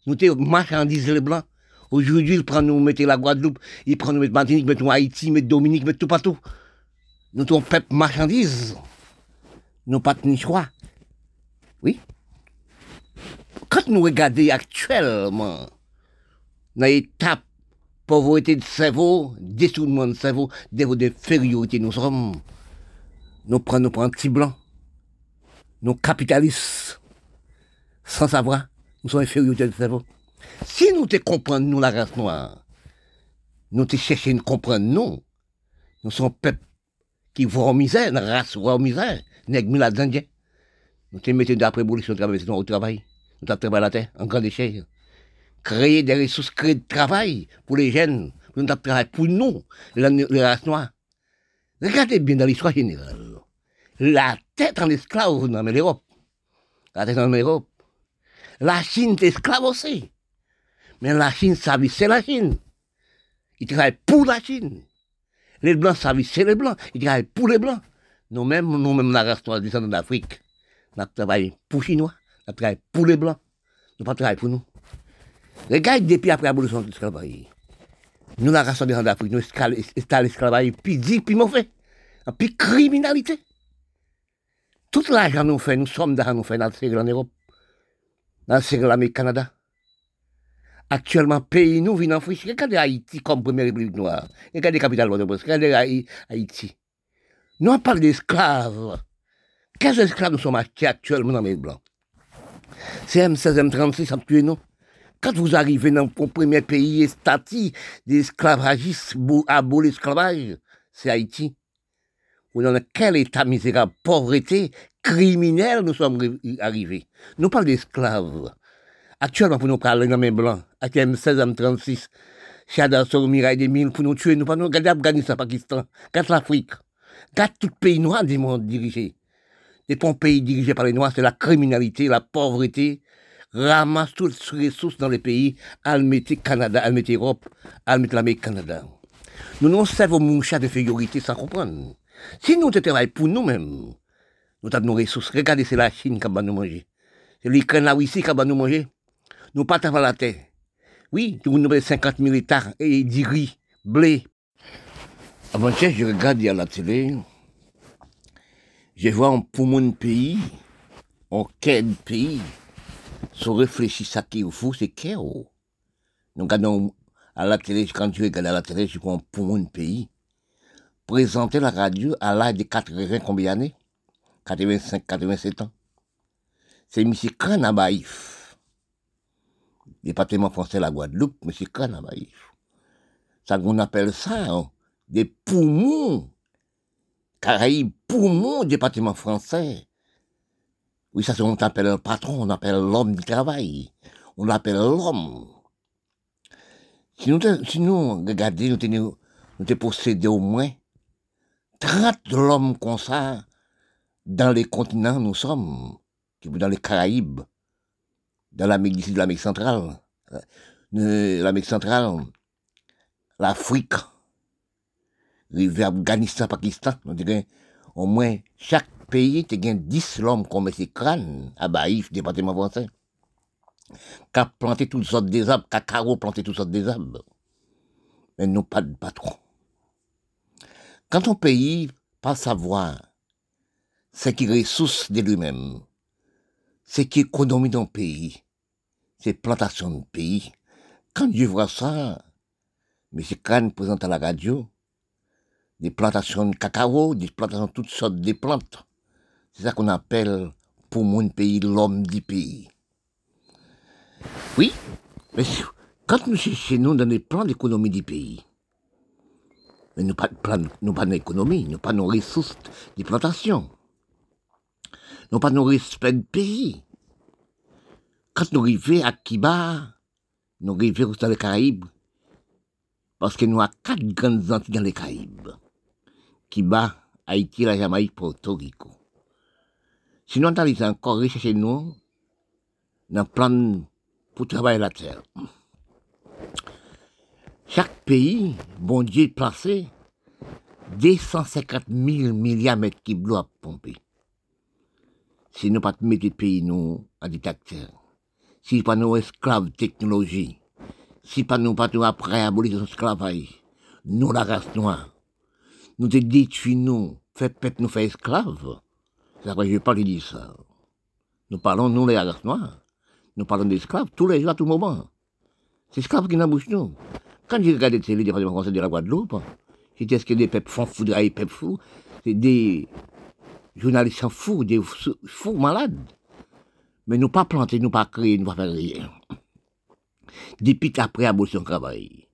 nous étions marchandises les Blancs. Aujourd'hui, ils prennent nous la Guadeloupe, ils prennent nous mettre Martinique, mettent nous Haïti, mettent Dominique, mettent tout partout. Nous sommes peuple marchandises. Nous pas de choix. Oui. Quand nous regardons actuellement, dans l'étape pauvreté de cerveau, dessoulement de cerveau, niveau de fériorité nous sommes. Nous prenons nos petits blancs, nos capitalistes, sans savoir, nous sommes infériorité de cerveau. Si nous te comprenons, nous, la race noire, nous te cherchons à comprendre, nous, nous sommes peuple qui voit en misère, une race voit en misère, nègres la indiens. Nous te mettons d'après abolition au travail, nous travaillé la terre, en grande échelle créer des ressources, créer de travail pour les jeunes, nous travail pour nous, les races noires. Regardez bien dans l'histoire générale. La tête en esclave dans l'Europe. La tête en Europe. La Chine est esclave aussi. Mais la Chine c'est la Chine. Ils travaillent pour la Chine. Les Blancs c'est les Blancs. Ils travaillent pour les Blancs. Nous-mêmes, nous-mêmes, la race noire descendants d'Afrique, nous travaillons pour les Chinois. Nous travaillons pour les Blancs. Nous ne travaillons pas pour nous. Regarde depuis après l'abolition de l'esclavage. Nous, la race en Afrique, nous installons l'esclavage, puis dit, puis mauvais, puis criminalité. Tout l'argent nous fait, nous sommes dans nous fait dans en Europe, dans l'Amérique Canada. Actuellement, pays nous vivons en Afrique. Regardez Haïti comme première république noire. Regardez capitale de Regardez Haïti. Nous on parle d'esclaves. Quels esclaves nous sommes achetés actuellement dans les blancs C'est M16, M36 qui tué nous. Quand vous arrivez dans le premier pays stati d'esclavagistes à beau l'esclavage, c'est Haïti. Ou dans quel état misérable, pauvreté, criminel nous sommes arrivés. Nous parlons d'esclaves. Actuellement, pour nous parler dans les blancs, à M16, M36, Chada, Mirail des mille, pour nous tuer, nous parlons, regardez Afghanistan, Pakistan, regardez l'Afrique, regardez tout pays noir du monde dirigé. Et ton pays dirigé par les Noirs, c'est la criminalité, la pauvreté, ramasse toutes les ressources dans les pays, elle mettre Canada, elle mettre Europe, elle mettre l'Amérique Canada. Nous nous servons moucha de figurité sans comprendre. Si nous travaillons pour nous-mêmes, nous avons nos ressources. Regardez, c'est la Chine qui va nous manger. C'est l'Ukraine, la Russie qui va nous manger. Nous pas à la terre. Oui, nous avons 50 000 hectares et du riz, blé. Avant-hier, je regarde à la télé, je vois un poumon de pays, un quel pays, se réfléchir ça qui est fou, c'est quel Nous regardons à la télé, quand tu regardes à la télé, je vois un poumon de pays, présenter la radio à l'âge de 80, combien d'années? 85, 87 ans. C'est M. Canabaïf, département français de la Guadeloupe, M. Canabaïf. Ça qu'on appelle ça, hein, des poumons. Caraïbes, poumons, département français. Oui, ça, on appelle le patron, on appelle l'homme du travail. On l'appelle l'homme. Si nous, si nous regardons, nous, nous, possédé au moins 30 l'homme comme ça dans les continents, nous sommes, dans les Caraïbes, dans l'Amérique, l'Amérique centrale, euh, l'Amérique centrale, l'Afrique, rive Afghanistan, Pakistan, on dirait au moins chaque pays te gagne 10 l'homme comme ces crânes à Baïf, département français. Qu'a planté toutes sortes des arbres, cacao planté toutes sortes des arbres. Mais nous pas de patron. Quand un pays pas savoir ce qui ressource de lui-même, ce qui économie d'un pays, c'est plantation de pays. Quand je vois ça, M. Khan présente à la radio, des plantations de cacao, des plantations de toutes sortes de plantes. C'est ça qu'on appelle, pour mon pays, l'homme du pays. Oui, mais quand nous cherchons dans les plans d'économie du pays, mais nous pas nous pas d'économie, nous pas nos ressources de plantation, nous pas nos respect de pays. Quand nous arrivons à Kiba, nous arrivons dans les Caraïbes, parce que nous avons quatre grandes Antilles dans les Caraïbes qui bat Haïti, la Jamaïque, Porto Rico. Sinon, on a encore recherché nous dans le plan pour travailler la terre. Chaque pays, bon Dieu, placé 250 000 milliards de mètres à pomper. Si nous pas mettre pays nous en dictateur, si pas nos esclaves technologie, si pas nous pas nous après de l'esclavage, nous la race noire, nous te détruit nous, fait peuple nous fait esclaves. C'est vrai, je pas dire ça. Nous parlons, nous, les races noires. Nous parlons d'esclaves tous les jours, à tout moment. C'est esclaves qui n'embauchent nous. Quand j'ai regardé télé, département conseil de la Guadeloupe, c'était ce que des peuples font fous, des peuples fous? C'est des journalistes fous, des fous malades. Mais nous pas planter, nous pas créer, nous pas faire rien. Depuis qu'après abolition travail,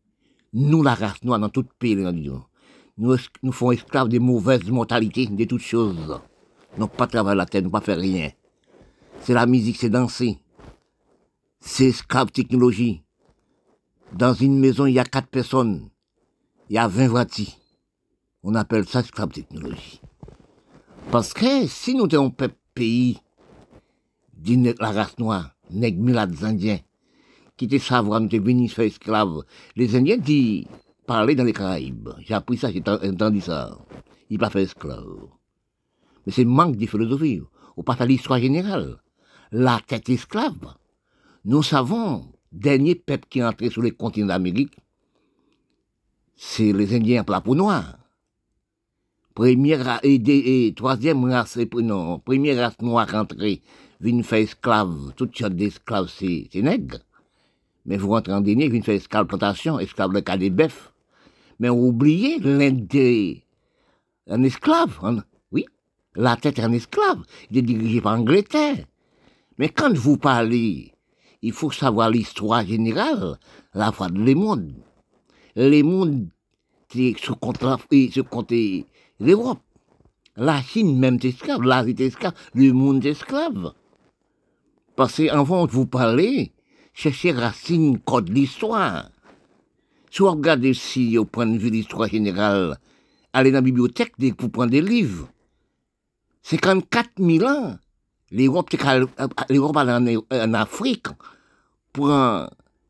nous, la race noire, dans tout pays, nous, nous, nous faisons esclaves des mauvaises mentalités, de toutes choses. Nous pas travailler la terre, nous pas faire rien. C'est la musique, c'est danser. C'est esclave technologie. Dans une maison, il y a quatre personnes. Il y a 20 voitures. On appelle ça esclave technologie. Parce que si nous sommes un pays de la race noire, nègres, indiens, qui te savoir, nous te venus faire esclaves, les Indiens disent, parler dans les Caraïbes. J'ai appris ça, j'ai entendu ça. Il pas fait esclave. Mais c'est manque de philosophie. Ou pas faire l'histoire générale. La tête esclave. Nous savons, dernier peuple qui est entré sur les continents d'Amérique, c'est les Indiens la peau noire. Première et, et, troisième race, non, première race noire entrée, vient faire esclave, toute sorte d'esclaves, c'est nègre. Mais vous rentrez en dernier, vient faire esclave plantation, esclave le cas des bœufs mais oublié l'Inde un esclave. oui, la tête un esclave. Il est dirigé par l'Angleterre. Mais quand vous parlez, il faut savoir l'histoire générale, la foi de les mondes. Les mondes, c'est ce compte l'Europe. La Chine même est esclave, l'Asie est esclave, le monde est esclave. Parce qu'avant de vous parler, cherchez racine, code l'histoire. Si vous regardez si, au point de vue de l'histoire générale, allez dans la bibliothèque pour prendre des livres. C'est quand même 4000 ans. L'Europe, l'Europe en, Afrique, prend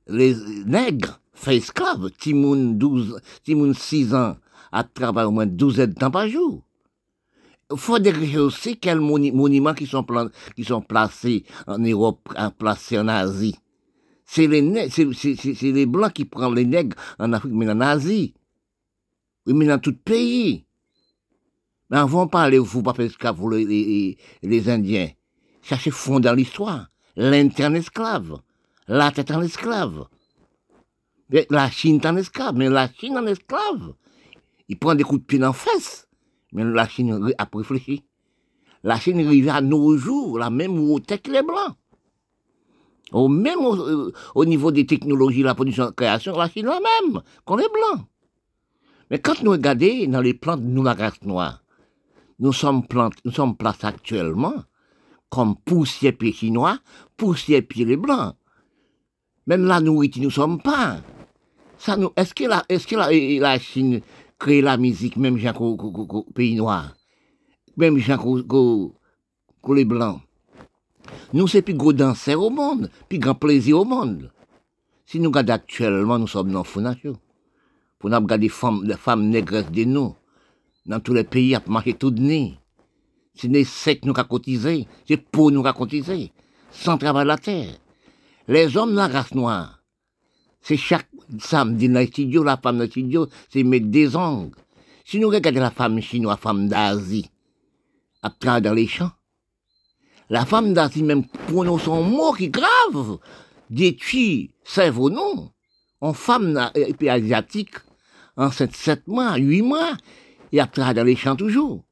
les nègres, fait esclaves, Timoun 12, Timoun 6 ans, à travailler au moins 12 heures de temps par jour. Il faut décrire aussi quels monuments qui sont, placés en Europe, en Asie c'est les, les blancs qui prennent les nègres en Afrique, mais en Asie. Oui, mais dans tout pays. Mais avant de parler, vous pas faire les, les, les Indiens. Cherchez fond dans l'histoire. L'Inde un esclave. La tête en esclave. La Chine est en esclave. Mais la Chine en esclave. Il prend des coups de pied dans la fesse. Mais la Chine a réfléchi. La Chine arrive à nos jours, la même hauteur que les Blancs. Au même au, au, niveau des technologies, la production, la création, la Chine la même qu'on les Blancs. Mais quand nous regardons dans les plantes nous, la race noire, nous sommes, plantes, placés actuellement comme poussière pieds chinois, poussière pieds les blancs. Même la nourriture, nous sommes pas. Est-ce que la Chine crée la musique, même gens qu'au pays noir? Même gens qu'au les blancs? Nous, c'est plus gros danseurs au monde, plus grand plaisir au monde. Si nous regardons actuellement, nous sommes dans le Pour nous regarder les femmes, les femmes négresses de nous, dans tous les pays, à marcher tout de nez. C'est des secs nous cotisé, c'est pour nous cotisé, sans travail la terre. Les hommes de la race noire, c'est chaque samedi dans la femme dans le studio, c'est mettre des ongles. Si nous regardons la femme chinoise, la femme d'Asie, à travers dans les champs, la femme d'Asie même prononce son mot qui grave, détruit cerveau non. En femme asiatique, en sept mois, huit mois, et à travers dans les champs toujours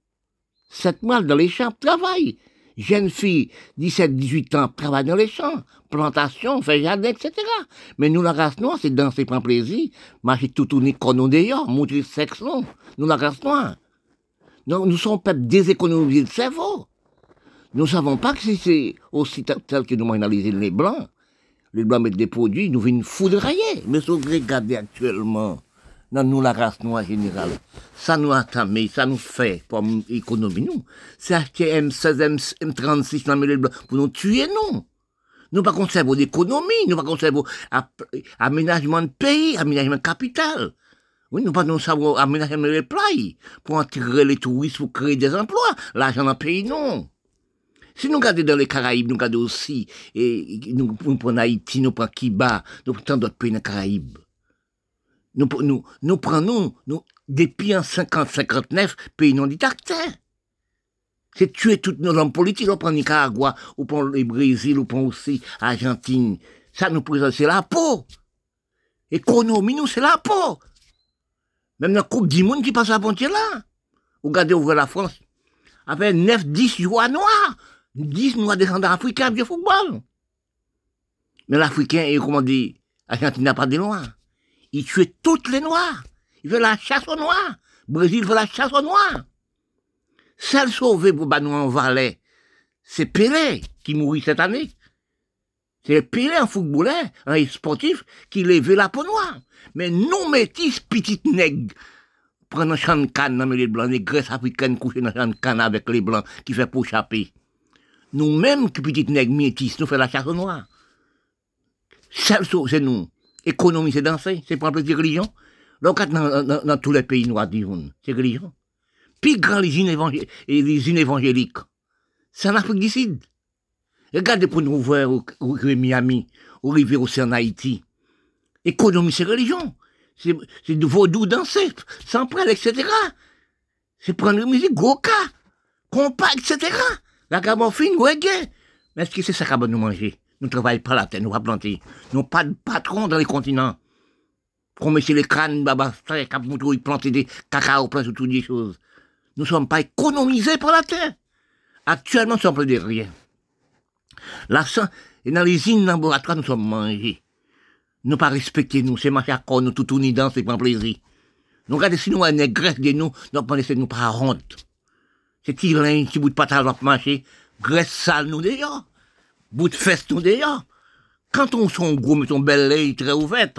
sept mois dans les champs, travail. Jeune fille, 17, 18 ans, travaille dans les champs, plantation, fait jardin, etc. Mais nous, la race noire, c'est danser, prendre plaisir, marcher tout tourner comme nous d'ailleurs, montrer sexe. Nous, la race noire. Non, nous sommes pas déséconomisés le cerveau. Nous savons pas que c'est aussi tel que nous analysé les blancs. Les blancs mettent des produits, nous viennent foudroyer. Mais si vous regardez actuellement, dans nous, la race noire générale. Ça nous entamé, ça nous fait pour l'économie, nous. C'est acheter M16, M36 dans les blancs pour nous tuer, non. Nous pas conserver l'économie, nous pas conserver aménagement de pays, aménagement de capital. Oui, nous pas nous savoir aménagement de plages pour attirer les touristes, pour créer des emplois. L'argent dans le pays, non. Si nous regardons dans les Caraïbes, nous regardons aussi, et nous, prenons Haïti, nous prenons Kiba, nous prenons tant d'autres pays dans les Caraïbes. Nous, prenons, nous, depuis en 50-59, pays non dictateur. C'est tuer toutes nos hommes politiques, on prend Nicaragua, ou prend le Brésil, ou prend aussi Argentine. Ça nous présente, c'est la peau. Économie, nous, c'est la peau. Même la Coupe du Monde qui passe à frontière là. Regardez ouvrir la France. Avec 9, 10 joueurs noirs. 10 noirs descendants africains, vieux football. Mais l'Africain, comment dire, Argentine n'a pas de noirs. Il tuait toutes les noirs. Il veut la chasse aux noirs. Brésil veut la chasse aux noirs. Celle sauvée pour nous en Valais, c'est Pelé qui mourit cette année. C'est Pelé, un footballeur, un sportif, qui levait la peau noire. Mais nous, métis, petites nègres, prennent un champ de canne dans les blancs, les graisses africaines couchées dans un champ de canne avec les blancs, qui fait pour échapper. Nous-mêmes, qui petites nègres métis, nous faisons la chasse aux noirs. Celle c'est nous. Économie, c'est danser, c'est un plaisir religion. Donc, dans, dans, dans, tous les pays noirs du monde, c'est religion. Grand les unes, évangéliques, c'est en Afrique du Sud. Regardez pour nous voir au, Miami, au rivière aussi en Haïti. Économie, c'est religion. C'est du vaudou danser, sans etc. C'est prendre une musique, goka, compas, etc. La gamorphine, reggae. Mais est-ce que c'est ça qu'on va nous manger? Nous travaillons pas la terre, nous pas planter. Nous pas de patron dans les continents. Qu'on met les crânes, baba, cap ils planter des cacao, plein toutes des choses. Nous sommes pas économisés par la terre. Actuellement, nous sommes de rien. Là, et dans les îles laboratoires, nous sommes mangés. Nous pas respecter nous, c'est marcher à corps, nous tout unis dans, c'est pas plaisir. Nous regardez si nous, est graisse de nous, nous pas laisser nous pas honte. C'est qui un petit bout de patate va marcher, graisse sale nous d'ailleurs bout de fesses tout déjà. Quand on son gros, mais son bel lait très ouvert.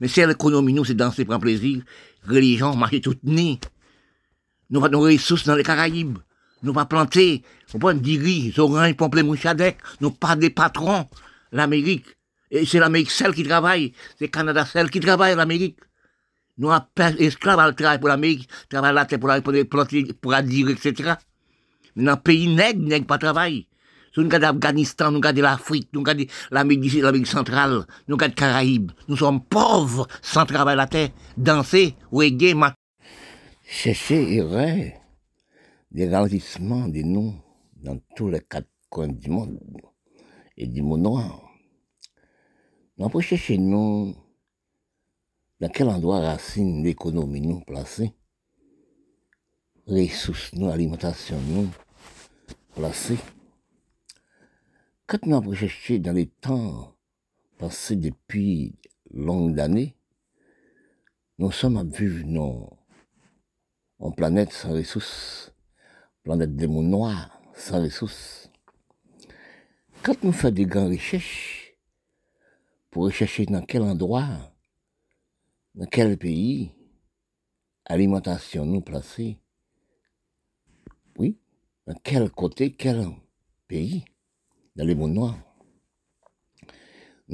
Mais c'est l'économie, nous, c'est danser, prendre plaisir. Religion, marcher toute nez. Nous avons nos ressources dans les Caraïbes. Nous pas planter. On prend du riz, oranges, pamplemouches, mouchadec. Nous pas des patrons. L'Amérique. Et c'est l'Amérique celle qui travaille. C'est Canada celle qui travaille, l'Amérique. Nous avons esclaves à travail pour l'Amérique, travail la terre pour, la, planter, pour adhérer, etc. Mais dans le pays nègre, nègre pas travail. Nous regardons l'Afghanistan, nous regardons l'Afrique, nous regardons l'Amérique centrale, nous regardons les Caraïbes. Nous sommes pauvres sans travail à la terre, danser, reggae, chercher des ralentissements des noms dans tous les quatre coins du monde et du monde noir. On peut chercher nous dans quel endroit racine l'économie nous placée, ressources nous, alimentation nous placée. Quand nous avons cherché dans les temps passés depuis longues années, nous sommes à vivre en planète sans ressources, planète des mondes sans ressources. Quand nous faisons des grandes recherches, pour rechercher dans quel endroit dans quel pays alimentation nous placer Oui, dans quel côté, quel pays dans les mondes noirs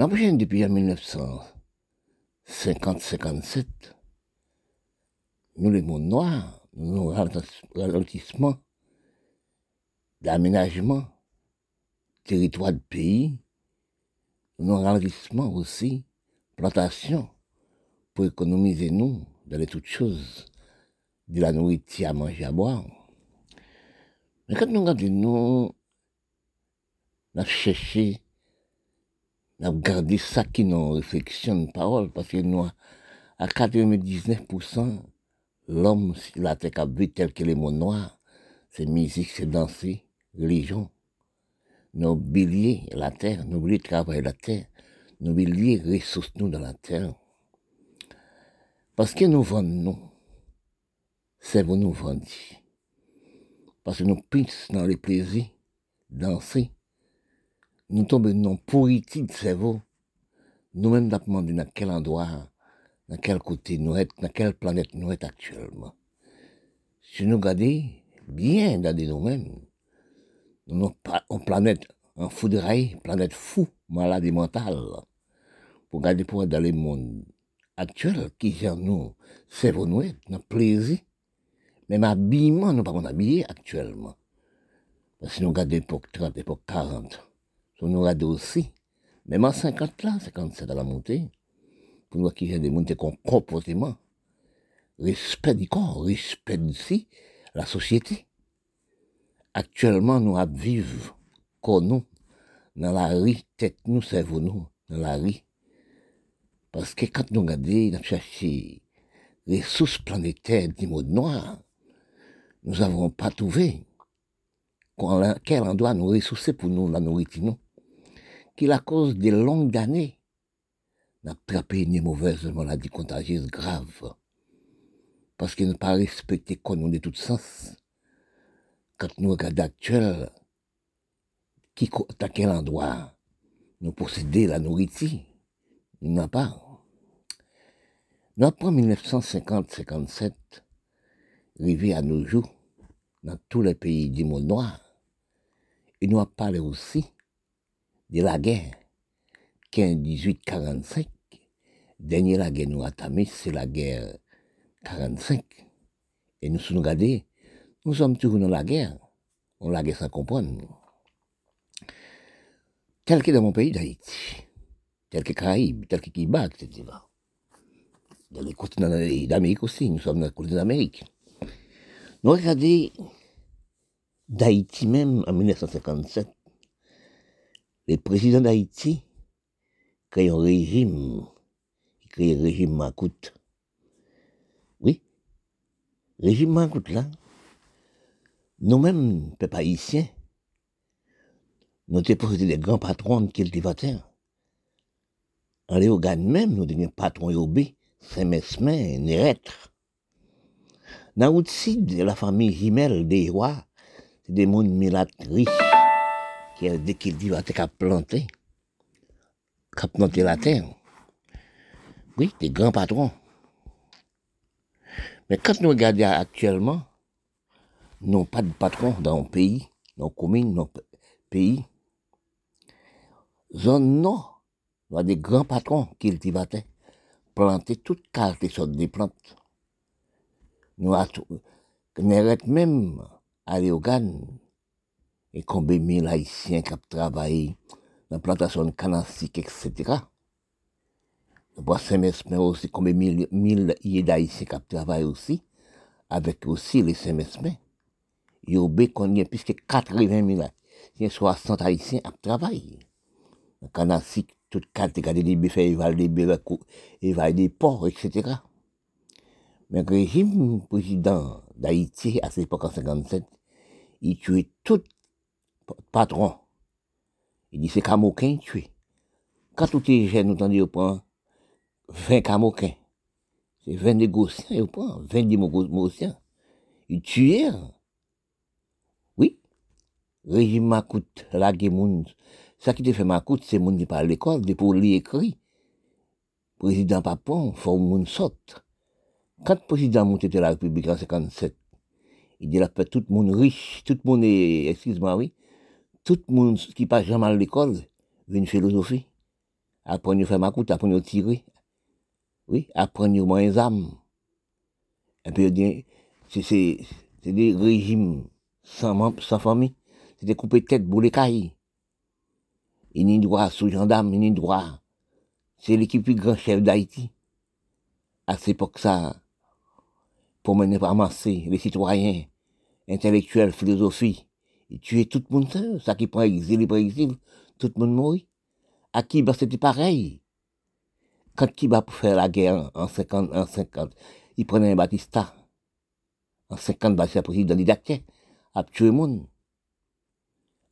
prochaine depuis 1950-57, nous les mondes noirs, nous ralentissement d'aménagement, territoire de pays, nous ralentissement aussi, plantation, pour économiser nous dans les toutes choses, de la nourriture à manger, à boire. Mais quand nous regardons, nous, nous avons cherché, nous avons gardé ça qui nous réflexion de parole, parce que nous, à 99%, l'homme sur la terre qui tel que les mots noirs, c'est musique, c'est danser, religion. Nous oublions la terre, nous oublions travailler la terre, nous oublions ressources nous dans la terre. Parce que nous vendons, c'est vous nous vendre. Parce que nous pissons dans les plaisirs, danser. Nous tombons dans pourriture de cerveau. Nous-mêmes, nous demandé dans quel endroit, dans quel côté nous sommes, dans quelle planète nous sommes actuellement? Si nous regardons bien dans nous-mêmes, nous sommes en planète, en fou de rail, planète fou, maladie mentale, pour garder pour dans le monde actuel qui gère nous, c'est nous notre plaisir. Même habillement, nous pas habillés actuellement. Parce que nous regardons l'époque 30, l'époque 40. Nous nous regardons aussi, même en 50 là, 57 à la montée, pour nous qui des montées comme comportement, respect du corps, respect si la société. Actuellement, nous vivons comme nous, dans la rue, tête nous, cerveau nous, dans la rue. Parce que quand nous regardons, nous cherchons les ressources planétaires du monde noir, nous n'avons pas trouvé quel endroit nous ressourcer pour nous la nourriture. Qui la cause des longues années n'a attrapé une mauvaise maladie contagieuse grave. Parce qu'il n'a pas respecté qu'on de tout sens. Quand nous regardons actuel, qui, à quel endroit nous possédons la nourriture, nous n'avons pas. Nous après 1950-57, arrivé à nos jours, dans tous les pays du monde noir, et nous avons parlé aussi de la guerre 15-18-45. Dernière la guerre nous a tamé, c'est la guerre 45. Et nous sommes nous sommes toujours dans la guerre. On la guerre sans comprendre. Tel que dans mon pays d'Haïti, tel que Caraïbes, tel que Cuba, etc dans les continents d'Amérique aussi, nous sommes dans les continent d'Amérique. Nous regardons d'Haïti même en 1957, le président d'Haïti crée un régime, il crée un régime Makout. Oui, régime Makout là, nous-mêmes, peuple haïtien, nous avons des grands patrons de cultivateurs. En Léogane même, nous des patrons yobé Saint-Mesmin, Néretre. Dans le sud la famille Jimel des rois, c'est des mondes riches qui, dès qu'ils disent, qu'à planter, qu'à planter la terre. Oui, des grands patrons. Mais quand nous regardons actuellement, nous pas de patrons dans le pays, dans les communes, dans le pays. Zone nord, nous avons des grands patrons qui cultivateurs planter toutes sortes de plantes. Nous avons même aller au et combien mille haïtiens qui travaillé dans la plantation de canastique, etc. Nous avons Saint-Mesmer aussi combien mille, mille haïtiens qui travaillé aussi avec aussi les Saint-Mesmin, il y a qu'on y a plus que 80 000, il y a 60 Haïtiens à travailler. Quand on a toute carte, des buffets, il va des il va des ports, etc. Mais le régime président d'Haïti, à cette époque en 57, il tuait tout patron. Il dit c'est Camoquin tué. Quand tout est jeune, nous dit, prend 20 Camoquins. C'est 20 négociants, il prend 20 négociants. Il tuait. Oui. Régime Makout, la moun. Ça qui te fait Makout, c'est moun qui parle l'école, pour lire écrit. Président Papon, faut moun saute. Quand le président monté de la République en 57, il a fait tout le monde riche, tout le monde est, excuse-moi, oui, tout le monde qui passe jamais à l'école, veut une philosophie. Apprendre à faire ma coute, apprendre à tirer. Oui, apprendre à moins âmes. Et puis, c'est, des régimes sans, sans famille. C'est des tête, les cailles. Il n'y sous gendarme, il n'y droit. C'est l'équipe plus grand chef d'Haïti. À cette époque, ça, pour mener ramasser les citoyens, intellectuels, philosophie, tuer tout le monde, ça qui prend exil, il prend exil, tout le monde mourit. À Kiba, c'était pareil. Quand pour faire la guerre en 50, en 50, il prenait un Batista. En 50, Batista président didactique, a tué le monde.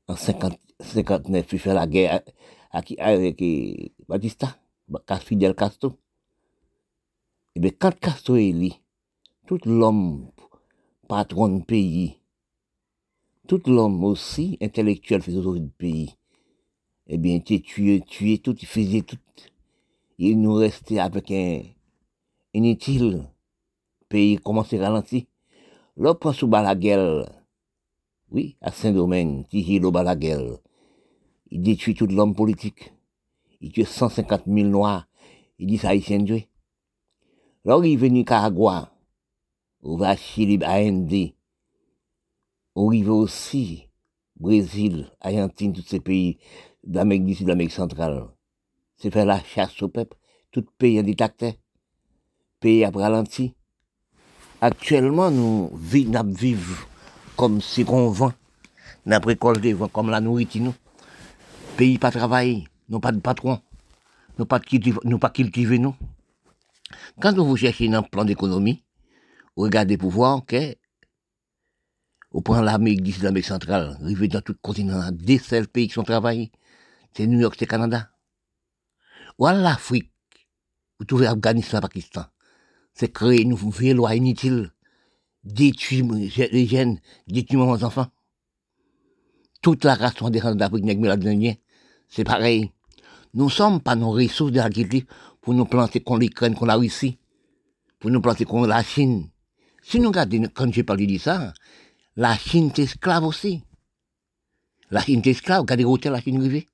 En 50, 59, il fait la guerre avec Batista, Fidel Castro. Et eh bien, quand Castro est là, tout l'homme patron du pays, tout l'homme aussi intellectuel philosophe du pays, eh bien, tu tué, tué tout, il faisait tout. Il nous restait avec un inutile pays commençait à ralentir. Là, prend sous Balaguer, oui, à Saint-Domingue, Tijilo Balaguer, il détruit tout l'homme politique. Il tue 150 000 noirs. Il dit ça, haïtien Dieu. Là, il est venu Nicaragua on va Chili, Inde, on arrive aussi, Brésil, Argentine, tous ces pays d'Amérique du Sud, d'Amérique centrale. C'est faire la chasse au peuple, tout pays en détacté, pays à ralenti. Actuellement, nous vivons comme si on vend, nous récolté comme la nourriture, nous. Pays pas travailler, nous pas de patron, nous pas nous pas cultiver, nous. Quand vous cherchez un plan d'économie, regardez pour voir que, au point l'Amérique d'ici l'Amérique centrale, arriver dans tout le continent, des seuls pays qui sont travaillés, c'est New York, c'est Canada. Ou à l'Afrique, vous trouvez Afghanistan, Pakistan. C'est créer une nouvelle loi inutile, détruire les jeunes, détruire nos enfants. Toute la race des d'Afrique, c'est pareil. Nous ne sommes pas nos ressources de l'agriculture pour nous planter contre l'Ukraine, contre la Russie, pour nous planter contre la Chine. Si nous regardons, quand j'ai parlé de ça, la Chine est esclave aussi. La Chine est esclave, regardez où la Chine arrivée.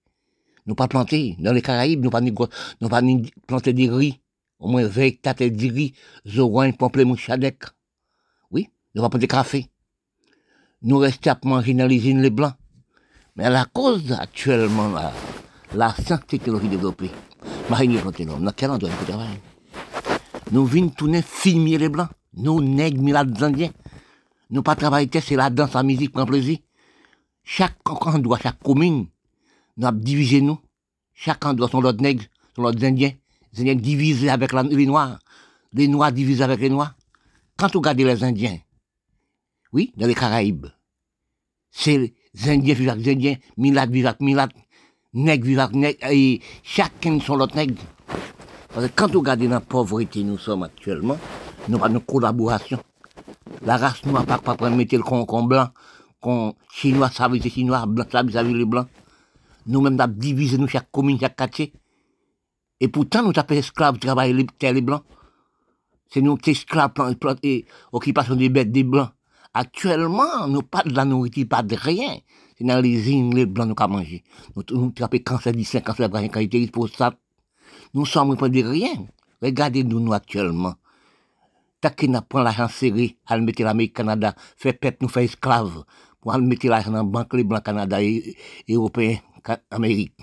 Nous pas planter dans les Caraïbes, nous pas nous pas planter des riz, au moins 20 hectares de riz, zorin, pamplemousse, chadec. Oui, nous pas planter café. Nous restons à manger les blancs. Mais à la cause actuellement, la, science technologie développée, marine planter l'homme, dans quel endroit nous travaillons Nous venons tourner filmer les blancs. Nous, nègres, milades indiens, nous pas travailler, c'est la danse, la musique, prend plaisir. Chaque endroit, chaque commune, nous avons nous. Chaque endroit sont l'autre nègres, sont l'autre indiens. Les indiens divisés avec les noirs. Les noirs divisés avec les noirs. Quand vous regardez les indiens, oui, dans les Caraïbes, c'est les indiens vivent avec les indiens, milades vivent avec milades, nègres vivent avec nègres, et chacun sont l'autre nègre. Parce que quand vous regardez la pauvreté nous sommes actuellement, nous pas de collaboration. La race noire pas pas mettre le con, blanc, con chinois ça veut chinois, blanc ça veut les blancs. Nous même avons divisé nous chaque commune, chaque quartier. Et pourtant nous avons esclaves travailler les terres les blancs. C'est nous qui esclaves et occupation des bêtes des blancs. Actuellement, nous pas de la nourriture, pas de rien. C'est dans les îles, les blancs, nous qu'à manger. Nous, nous trappons cancer du sein, cancer de qualité pour ça. Nous sommes pas de rien. Regardez-nous, nous, actuellement qui n'a pas l'argent serré, à mettre l'Amérique Canada, fait peuple nous fait esclaves, pour mettre l'argent dans la banque les blancs Canada et, européens Amérique.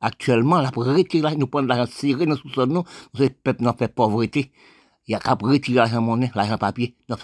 Actuellement, là, pour retirer nous prendre l'argent serré dans sous-sol, nous, nous, peuple nous fait pauvreté. Il y a qu'à retirer l'argent monnaie, l'argent papier, nous